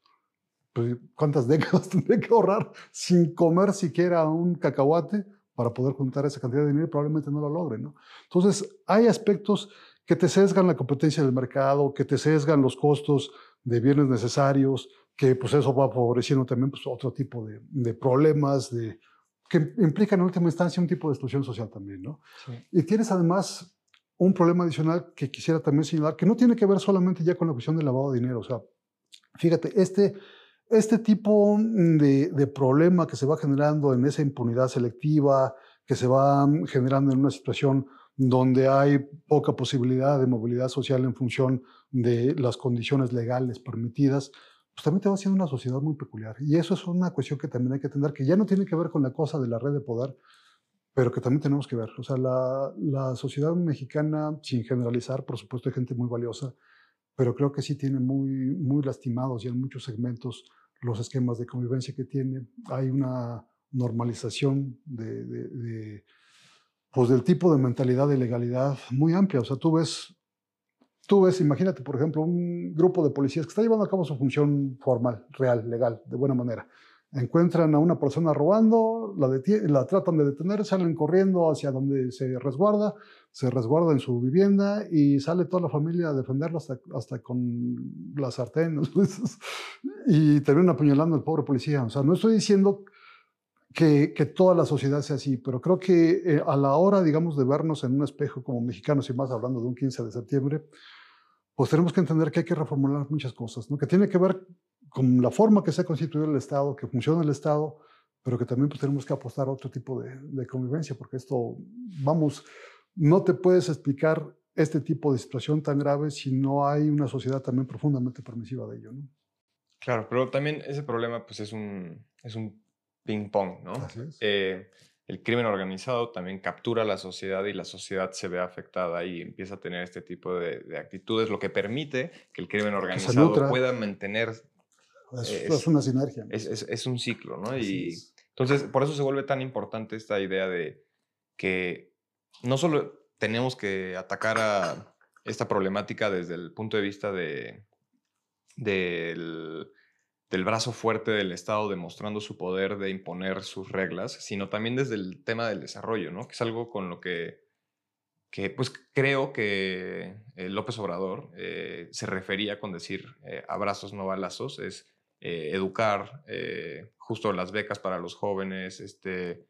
pues, cuántas décadas tendría que ahorrar sin comer siquiera un cacahuate para poder juntar esa cantidad de dinero y probablemente no lo logre, ¿no? Entonces, hay aspectos que te sesgan la competencia del mercado, que te sesgan los costos de bienes necesarios, que pues eso va favoreciendo también pues, otro tipo de, de problemas, de, que implican en última instancia un tipo de exclusión social también, ¿no? Y tienes además un problema adicional que quisiera también señalar, que no tiene que ver solamente ya con la cuestión del lavado de dinero, o sea, fíjate, este, este tipo de, de problema que se va generando en esa impunidad selectiva, que se va generando en una situación donde hay poca posibilidad de movilidad social en función de las condiciones legales permitidas, pues también te va haciendo una sociedad muy peculiar. Y eso es una cuestión que también hay que entender, que ya no tiene que ver con la cosa de la red de poder, pero que también tenemos que ver. O sea, la, la sociedad mexicana, sin generalizar, por supuesto hay gente muy valiosa, pero creo que sí tiene muy, muy lastimados ya en muchos segmentos los esquemas de convivencia que tiene. Hay una normalización de, de, de, pues del tipo de mentalidad de legalidad muy amplia. O sea, tú ves tú ves, imagínate, por ejemplo, un grupo de policías que está llevando a cabo su función formal, real, legal, de buena manera. Encuentran a una persona robando, la, la tratan de detener, salen corriendo hacia donde se resguarda, se resguarda en su vivienda y sale toda la familia a defenderlo hasta, hasta con la sartén y terminan apuñalando al pobre policía. O sea, no estoy diciendo que, que, toda la sociedad sea así, pero creo que eh, a la hora, digamos, de vernos en un espejo como mexicanos y más hablando de un 15 de septiembre, pues tenemos que entender que hay que reformular muchas cosas, ¿no? que tiene que ver con la forma que se ha constituido el Estado, que funciona el Estado, pero que también pues, tenemos que apostar a otro tipo de, de, convivencia, porque esto, vamos, no te puedes explicar este tipo de situación tan grave si no hay una sociedad también profundamente permisiva de ello. ¿no? Claro, pero también ese problema pues es un, es un ping-pong, ¿no? Eh, el crimen organizado también captura a la sociedad y la sociedad se ve afectada y empieza a tener este tipo de, actitudes, lo que permite que el crimen organizado pueda mantener... Es, es, una sinergia. Es, es, un ciclo, ¿no? y entonces, por eso se vuelve tan importante esta idea de que no solo tenemos que atacar a esta problemática desde el punto de vista de, del del brazo fuerte del Estado demostrando su poder de imponer sus reglas, sino también desde el tema del desarrollo, ¿no? Que es algo con lo que, que pues creo que eh, López Obrador eh, se refería con decir eh, abrazos no balazos, es educar, justo las becas para los jóvenes, este,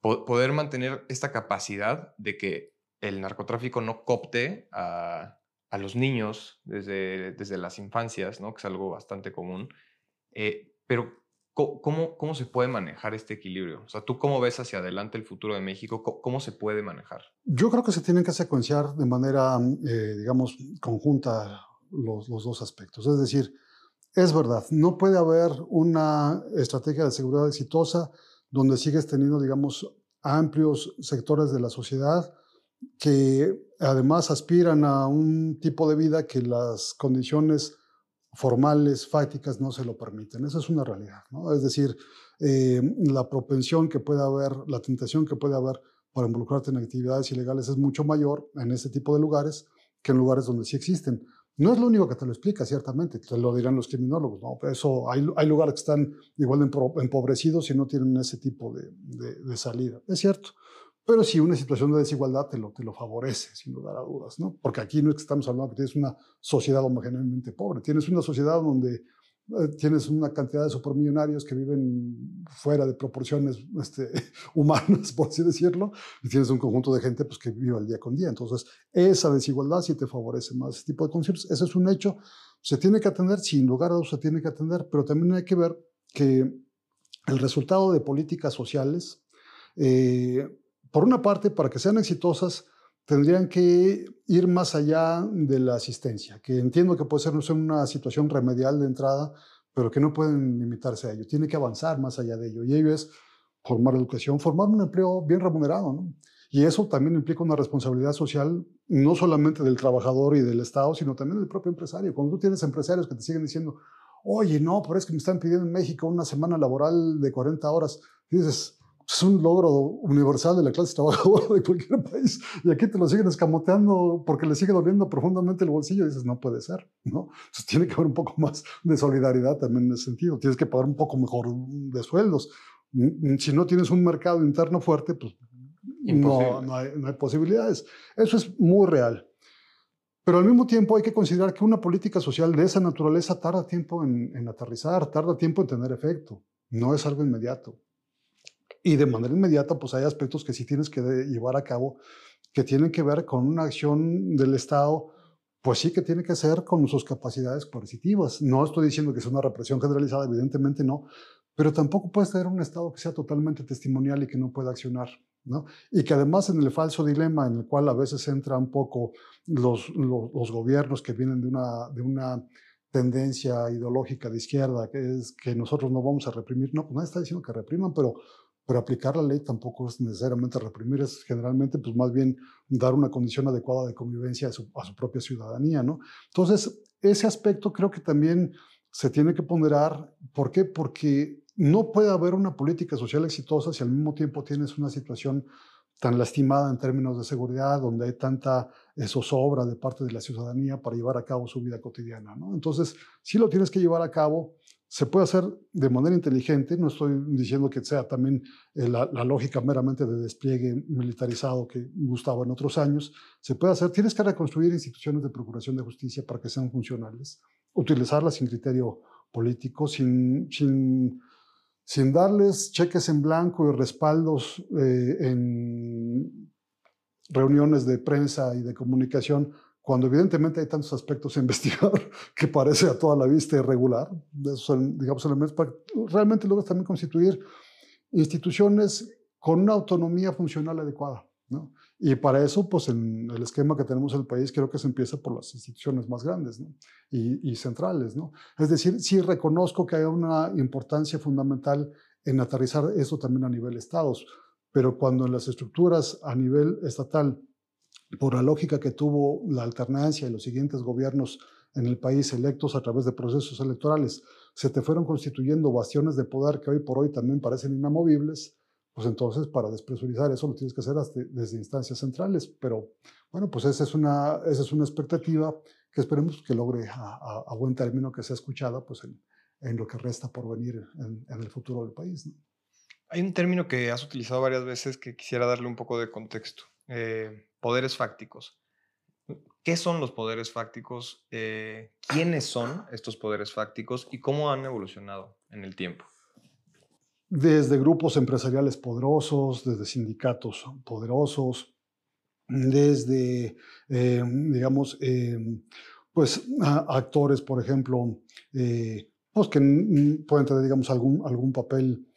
poder mantener esta capacidad de que el narcotráfico no copte a, a los niños desde, desde las infancias, ¿no? que es algo bastante común, eh, pero, ¿cómo, ¿cómo se puede manejar este equilibrio? O sea, ¿tú cómo ves hacia adelante el futuro de México? ¿Cómo, se puede manejar? Yo creo que se tienen que secuenciar de manera, eh, digamos, conjunta los, los dos aspectos. Es decir, es verdad, no puede haber una estrategia de seguridad exitosa donde sigues teniendo, digamos, amplios sectores de la sociedad que además aspiran a un tipo de vida que las condiciones formales, fácticas, no se lo permiten. Esa es una realidad. ¿no? Es decir, eh, la propensión que puede haber, la tentación que puede haber para involucrarte en actividades ilegales es mucho mayor en este tipo de lugares que en lugares donde sí existen. No es lo único que te lo explica, ciertamente, te lo dirán los criminólogos, ¿no? eso, hay, hay lugares que están igual de empobrecidos y no tienen ese tipo de, de, salida. Es cierto, pero sí, una situación de desigualdad te lo, te lo favorece, sin lugar a dudas, ¿no? Porque aquí no es que estamos hablando que tienes una sociedad homogéneamente pobre, tienes una sociedad donde tienes una cantidad de supermillonarios que viven fuera de proporciones este, humanas, por así decirlo, y tienes un conjunto de gente pues, que vive al día con día. Entonces, esa desigualdad sí te favorece más ese tipo de conceptos. Ese es un hecho. Se tiene que atender, sin lugar a dudas se tiene que atender, pero también hay que ver que el resultado de políticas sociales eh, por una parte, para que sean exitosas, tendrían que ir más allá de la asistencia, que entiendo que puede ser una situación remedial de entrada, pero que no pueden limitarse a ello. Tiene que avanzar más allá de ello. Y ello es formar educación, formar un empleo bien remunerado. ¿no? Y eso también implica una responsabilidad social, no solamente del trabajador y del Estado, sino también del propio empresario. Cuando tú tienes empresarios que te siguen diciendo, oye, no, pero es que me están pidiendo en México una semana laboral de 40 horas, dices, es un logro universal de la clase trabajadora de cualquier país y aquí te lo siguen escamoteando porque le sigue doliendo profundamente el bolsillo y dices, no puede ser, ¿no? Entonces tiene que haber un poco más de solidaridad también en ese sentido, tienes que pagar un poco mejor de sueldos. Mm, si no tienes un mercado interno fuerte, pues no, no, hay, no hay posibilidades. Eso es muy real. Pero al mismo tiempo hay que considerar que una política social de esa naturaleza tarda tiempo en, en aterrizar, tarda tiempo en tener efecto, no es algo inmediato. Y de manera inmediata, pues hay aspectos que sí tienes que llevar a cabo que tienen que ver con una acción del Estado, pues sí que tiene que ser con sus capacidades coercitivas. No estoy diciendo que sea una represión generalizada, evidentemente no, pero tampoco puede ser un Estado que sea totalmente testimonial y que no pueda accionar. ¿no? Y que además en el falso dilema en el cual a veces entra un poco los, los, los gobiernos que vienen de una, de una tendencia ideológica de izquierda, que es que nosotros no vamos a reprimir, no, pues nadie está diciendo que repriman, pero pero aplicar la ley tampoco es necesariamente reprimir, es generalmente pues más bien dar una condición adecuada de convivencia a su, a propia ciudadanía, ¿no? Entonces, ese aspecto creo que también se tiene que ponderar. ¿Por qué? Porque no puede haber una política social exitosa si al mismo tiempo tienes una situación tan lastimada en términos de seguridad, donde hay tanta zozobra de parte de la ciudadanía para llevar a cabo su vida cotidiana, ¿no? Entonces, sí lo tienes que llevar a cabo, se puede hacer de manera inteligente, no estoy diciendo que sea también eh, la, lógica meramente de despliegue militarizado que gustaba en otros años, se puede hacer, tienes que reconstruir instituciones de procuración de justicia para que sean funcionales, utilizarlas sin criterio político, sin, sin, darles cheques en blanco y respaldos eh, en reuniones de prensa y de comunicación cuando evidentemente hay tantos aspectos a investigar que parece a toda la vista irregular, son, digamos, elementos para realmente logras también constituir instituciones con una autonomía funcional adecuada. ¿no? Y para eso, pues en el esquema que tenemos en el país, creo que se empieza por las instituciones más grandes y, centrales. ¿no? Es decir, sí reconozco que hay una importancia fundamental en aterrizar eso también a nivel estados, pero cuando en las estructuras a nivel estatal por la lógica que tuvo la alternancia y los siguientes gobiernos en el país electos a través de procesos electorales, se te fueron constituyendo bastiones de poder que hoy por hoy también parecen inamovibles, pues entonces para despresurizar eso lo tienes que hacer desde instancias centrales. Pero bueno, pues esa es una, esa es una expectativa que esperemos que logre a, a, buen término que sea escuchada pues en, en, lo que resta por venir en, en el futuro del país. Hay un término que has utilizado varias veces que quisiera darle un poco de contexto. Eh, poderes fácticos. ¿Qué son los poderes fácticos? Eh, ¿Quiénes son estos poderes fácticos y cómo han evolucionado en el tiempo? Desde grupos empresariales poderosos, desde sindicatos poderosos, desde, eh, digamos, pues actores, por ejemplo, pues que pueden tener, digamos, algún, algún papel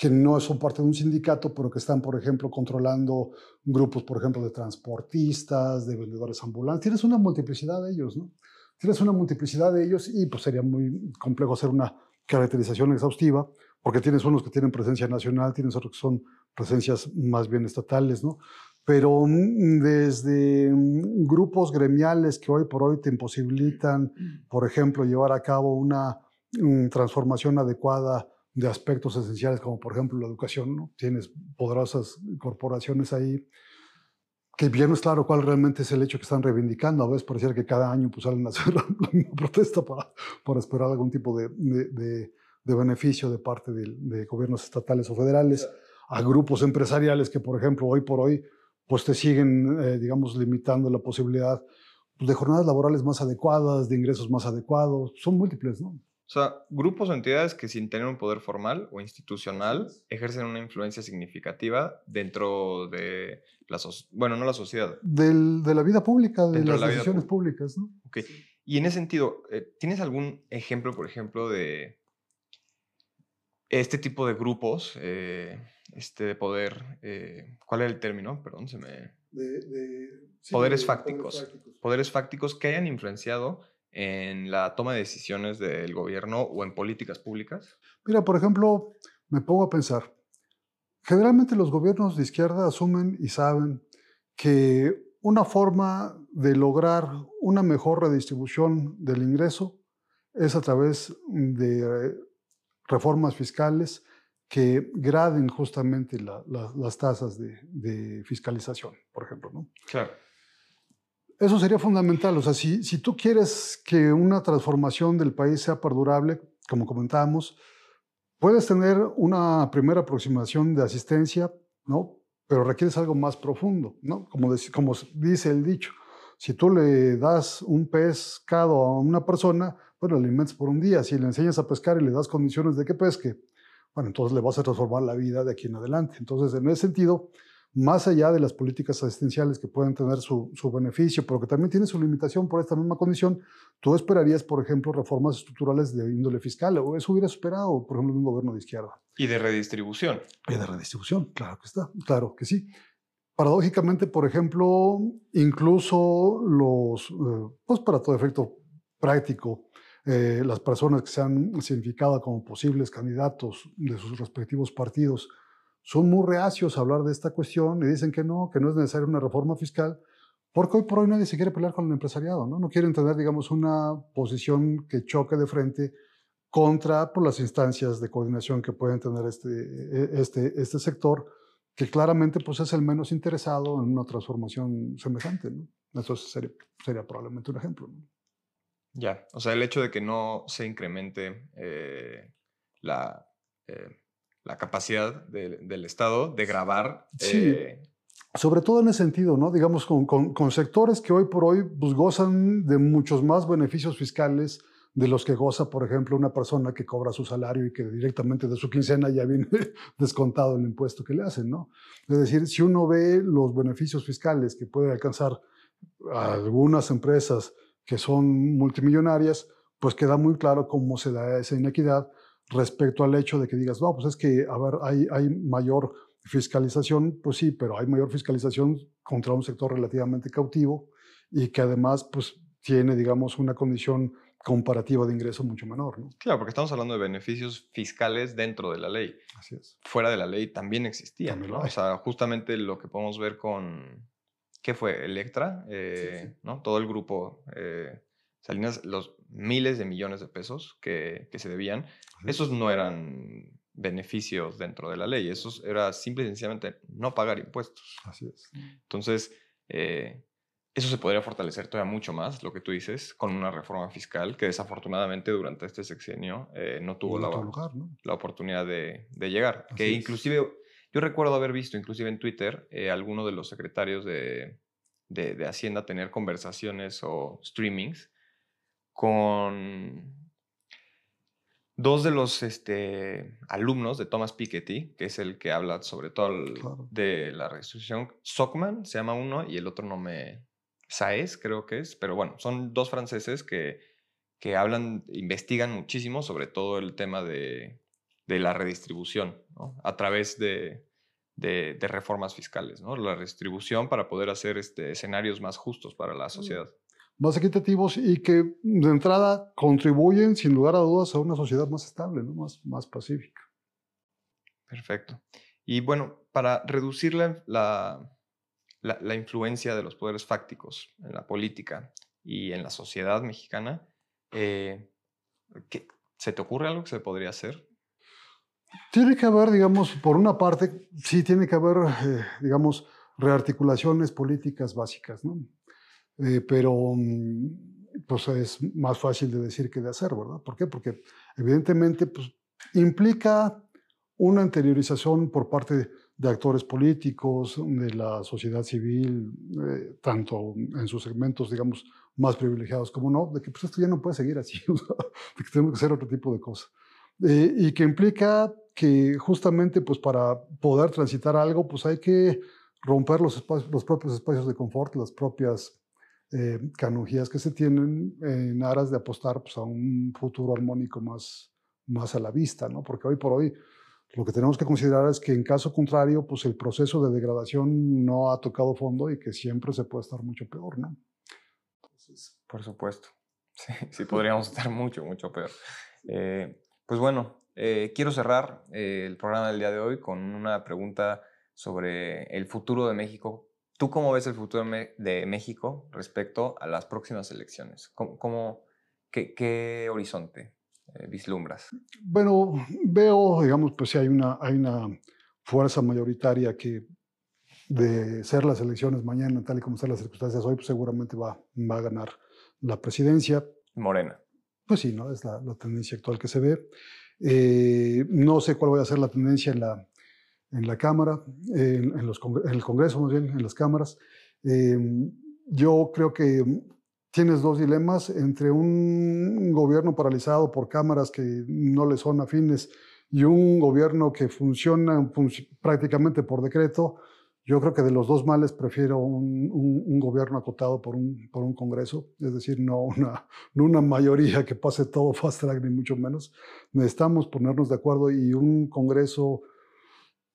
que no son parte de un sindicato, pero que están, por ejemplo, controlando grupos, por ejemplo, de transportistas, de vendedores ambulantes. Tienes una multiplicidad de ellos, ¿no? Tienes una multiplicidad de ellos y pues sería muy complejo hacer una caracterización exhaustiva, porque tienes unos que tienen presencia nacional, tienes otros que son presencias más bien estatales, ¿no? Pero mm, desde mm, grupos gremiales que hoy por hoy te imposibilitan, por ejemplo, llevar a cabo una mm, transformación adecuada de aspectos esenciales como por ejemplo la educación, ¿no? tienes poderosas corporaciones ahí que bien no es claro cuál realmente es el hecho que están reivindicando. A veces pareciera que cada año pues, salen a hacer la, misma protesta para, para, esperar algún tipo de, de, beneficio de parte de, gobiernos estatales o federales, a grupos empresariales que, por ejemplo, hoy por hoy, pues te siguen, eh, digamos, limitando la posibilidad de jornadas laborales más adecuadas, de ingresos más adecuados. Son múltiples, ¿no? O sea, grupos o entidades que sin tener un poder formal o institucional ejercen una influencia significativa dentro de la bueno, no la sociedad. Del, de la vida pública, de las decisiones públicas, ¿no? Ok. Y en ese sentido, eh, ¿tienes algún ejemplo, por ejemplo, de este tipo de grupos, eh, este de poder, eh, ¿cuál era el término? Perdón, se me... poderes, fácticos, poderes fácticos. que hayan influenciado en la toma de decisiones del gobierno o en políticas públicas? Mira, por ejemplo, me pongo a pensar, generalmente los gobiernos de izquierda asumen y saben que una forma de lograr una mejor redistribución del ingreso es a través de reformas fiscales que graden justamente las tasas de, fiscalización, por ejemplo. ¿no? Claro. Eso sería fundamental. O sea, si, si tú quieres que una transformación del país sea perdurable, como comentábamos, puedes tener una primera aproximación de asistencia, ¿no? pero requieres algo más profundo. ¿no? Como, como dice el dicho, si tú le das un pescado a una persona, bueno, le alimentas por un día. Si le enseñas a pescar y le das condiciones de que pesque, bueno, entonces le vas a transformar la vida de aquí en adelante. Entonces, en ese sentido, más allá de las políticas asistenciales que pueden tener su, beneficio, pero que también tiene su limitación por esta misma condición, tú esperarías, por ejemplo, reformas estructurales de índole fiscal, o eso hubiera esperado, por ejemplo, un gobierno de izquierda. Y de redistribución. Y de redistribución, claro que está, claro que sí. Paradójicamente, por ejemplo, incluso los, eh, pues para todo efecto práctico, eh, las personas que se han significado como posibles candidatos de sus respectivos partidos son muy reacios a hablar de esta cuestión y dicen que no, que no es necesaria una reforma fiscal, porque hoy por hoy nadie se quiere pelear con el empresariado, ¿no? No quieren tener, digamos, una posición que choque de frente contra por las instancias de coordinación que pueden tener este, e, este, este sector, que claramente pues, es el menos interesado en una transformación semejante. Eso sería, probablemente un ejemplo. Ya, o sea, el hecho de que no se incremente eh, la, eh, la, capacidad del Estado de grabar. Sí. Eh, sobre todo en ese sentido, ¿no? Digamos, con, con, sectores que hoy por hoy pues, gozan de muchos más beneficios fiscales de los que goza, por ejemplo, una persona que cobra su salario y que directamente de su quincena ya viene descontado el impuesto que le hacen, ¿no? Es decir, si uno ve los beneficios fiscales que puede alcanzar algunas empresas que son multimillonarias, pues queda muy claro cómo se da esa inequidad respecto al hecho de que digas, no, pues es que, a ver, hay, hay mayor fiscalización, pues sí, pero hay mayor fiscalización contra un sector relativamente cautivo y que además, pues tiene, digamos, una condición comparativa de ingreso mucho menor. ¿no? Claro, porque estamos hablando de beneficios fiscales dentro de la ley. Así es. Fuera de la ley también existían. ¿no? O sea, justamente lo que podemos ver con, ¿qué fue? Electra, eh, ¿no? Todo el grupo eh, Salinas, los miles de millones de pesos que, que se debían, esos no eran beneficios dentro de la ley, esos era simple y sencillamente no pagar impuestos. Así es. Entonces, eh, eso se podría fortalecer todavía mucho más, lo que tú dices, con una reforma fiscal que desafortunadamente durante este sexenio no tuvo la, la, oportunidad de, de llegar. que inclusive yo recuerdo haber visto, inclusive en Twitter, eh, alguno de los secretarios de, de, Hacienda tener conversaciones o streamings con dos de los este, alumnos de Thomas Piketty, que es el que habla sobre todo de la restitución. Sockman se llama uno y el otro no me... Saez creo que es, pero bueno, son dos franceses que, que hablan, investigan muchísimo sobre todo el tema de, de la redistribución a través de, de, reformas fiscales, ¿no? la redistribución para poder hacer este, escenarios más justos para la sociedad. Más equitativos y que de entrada contribuyen sin lugar a dudas a una sociedad más estable, ¿no? más, más pacífica. Perfecto. Y bueno, para reducir la, la, la, influencia de los poderes fácticos en la política y en la sociedad mexicana, eh, ¿se te ocurre algo que se podría hacer? Tiene que haber, digamos, por una parte, sí tiene que haber, eh, digamos, rearticulaciones políticas básicas, ¿no? Eh, pero mm, pues es más fácil de decir que de hacer, ¿verdad? ¿Por qué? Porque evidentemente pues, implica una interiorización por parte de, actores políticos, de la sociedad civil, eh, tanto en sus segmentos, digamos, más privilegiados como no, de que pues, esto ya no puede seguir así, de que tenemos que hacer otro tipo de cosas. Eh, y que implica que justamente pues para poder transitar algo pues hay que romper los, los propios espacios de confort, las propias eh, que se tienen en aras de apostar pues, a un futuro armónico más, más a la vista, ¿no? Porque hoy por hoy Lo que tenemos que considerar es que en caso contrario, pues el proceso de degradación no ha tocado fondo y que siempre se puede estar mucho peor, ¿no? Por supuesto. Sí, sí podríamos estar mucho, mucho peor. Eh, pues bueno, eh, quiero cerrar eh, el programa del día de hoy con una pregunta sobre el futuro de México. ¿Tú cómo ves el futuro de México respecto a las próximas elecciones? ¿Cómo, qué, horizonte vislumbras? Bueno, veo, digamos, pues si hay una, hay una fuerza mayoritaria que de ser las elecciones mañana, tal y como están las circunstancias hoy, pues seguramente va, va a ganar la presidencia. Morena. Pues sí, ¿no? Es la, tendencia actual que se ve. Eh, no sé cuál va a ser la tendencia en la, en la Cámara, en, los, en el Congreso más bien, en las cámaras. Em, yo creo que tienes dos dilemas entre un gobierno paralizado por cámaras que no le son afines y un gobierno que funciona prácticamente por decreto yo creo que de los dos males prefiero un, gobierno acotado por un, por un Congreso, es decir, no una, no una mayoría que pase todo fast track, ni mucho menos. Necesitamos ponernos de acuerdo y un Congreso,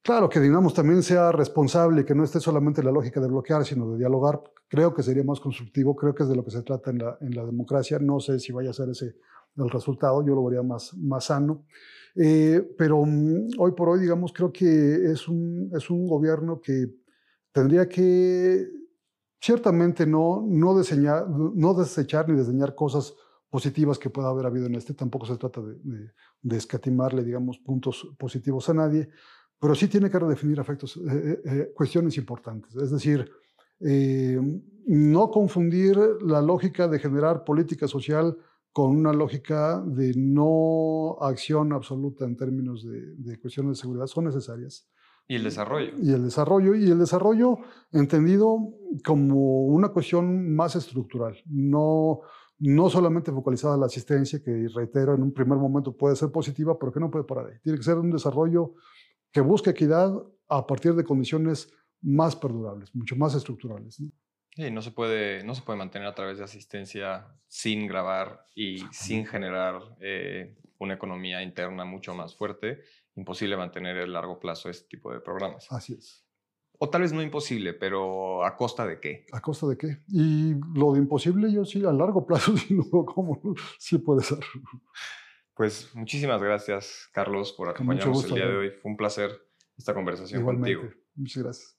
claro, que digamos también sea responsable, que no esté solamente la lógica de bloquear, sino de dialogar. Creo que sería más constructivo, creo que es de lo que se trata en la, democracia. No sé si vaya a ser ese el resultado, yo lo vería más, sano. Eh, pero mm, hoy por hoy, digamos, creo que es un, gobierno que tendría que ciertamente no, desechar ni diseñar cosas positivas que pueda haber habido en este. Tampoco se trata de, escatimarle, digamos, puntos positivos a nadie, pero sí tiene que redefinir efectos, eh, eh, cuestiones importantes. Es decir, no confundir la lógica de generar política social con una lógica de no acción absoluta en términos de, cuestiones de seguridad son necesarias. Y el desarrollo. Y el desarrollo, y el desarrollo entendido como una cuestión más estructural, no, no solamente focalizada en la asistencia, que reitero, en un primer momento puede ser positiva, pero que no puede parar ahí. Tiene que ser un desarrollo que busque equidad a partir de condiciones más perdurables, mucho más estructurales. Sí, no se puede, no se puede mantener a través de asistencia sin grabar y sin generar eh, una economía interna mucho más fuerte. Imposible mantener a largo plazo este tipo de programas. Así es. O tal vez no imposible, pero ¿a costa de qué? ¿A costa de qué? Y lo de imposible yo sí, a largo plazo sí lo como, sí puede ser. Pues muchísimas gracias, Carlos, por acompañarnos el día de hoy. Fue un placer esta conversación Igualmente. contigo. Muchas gracias.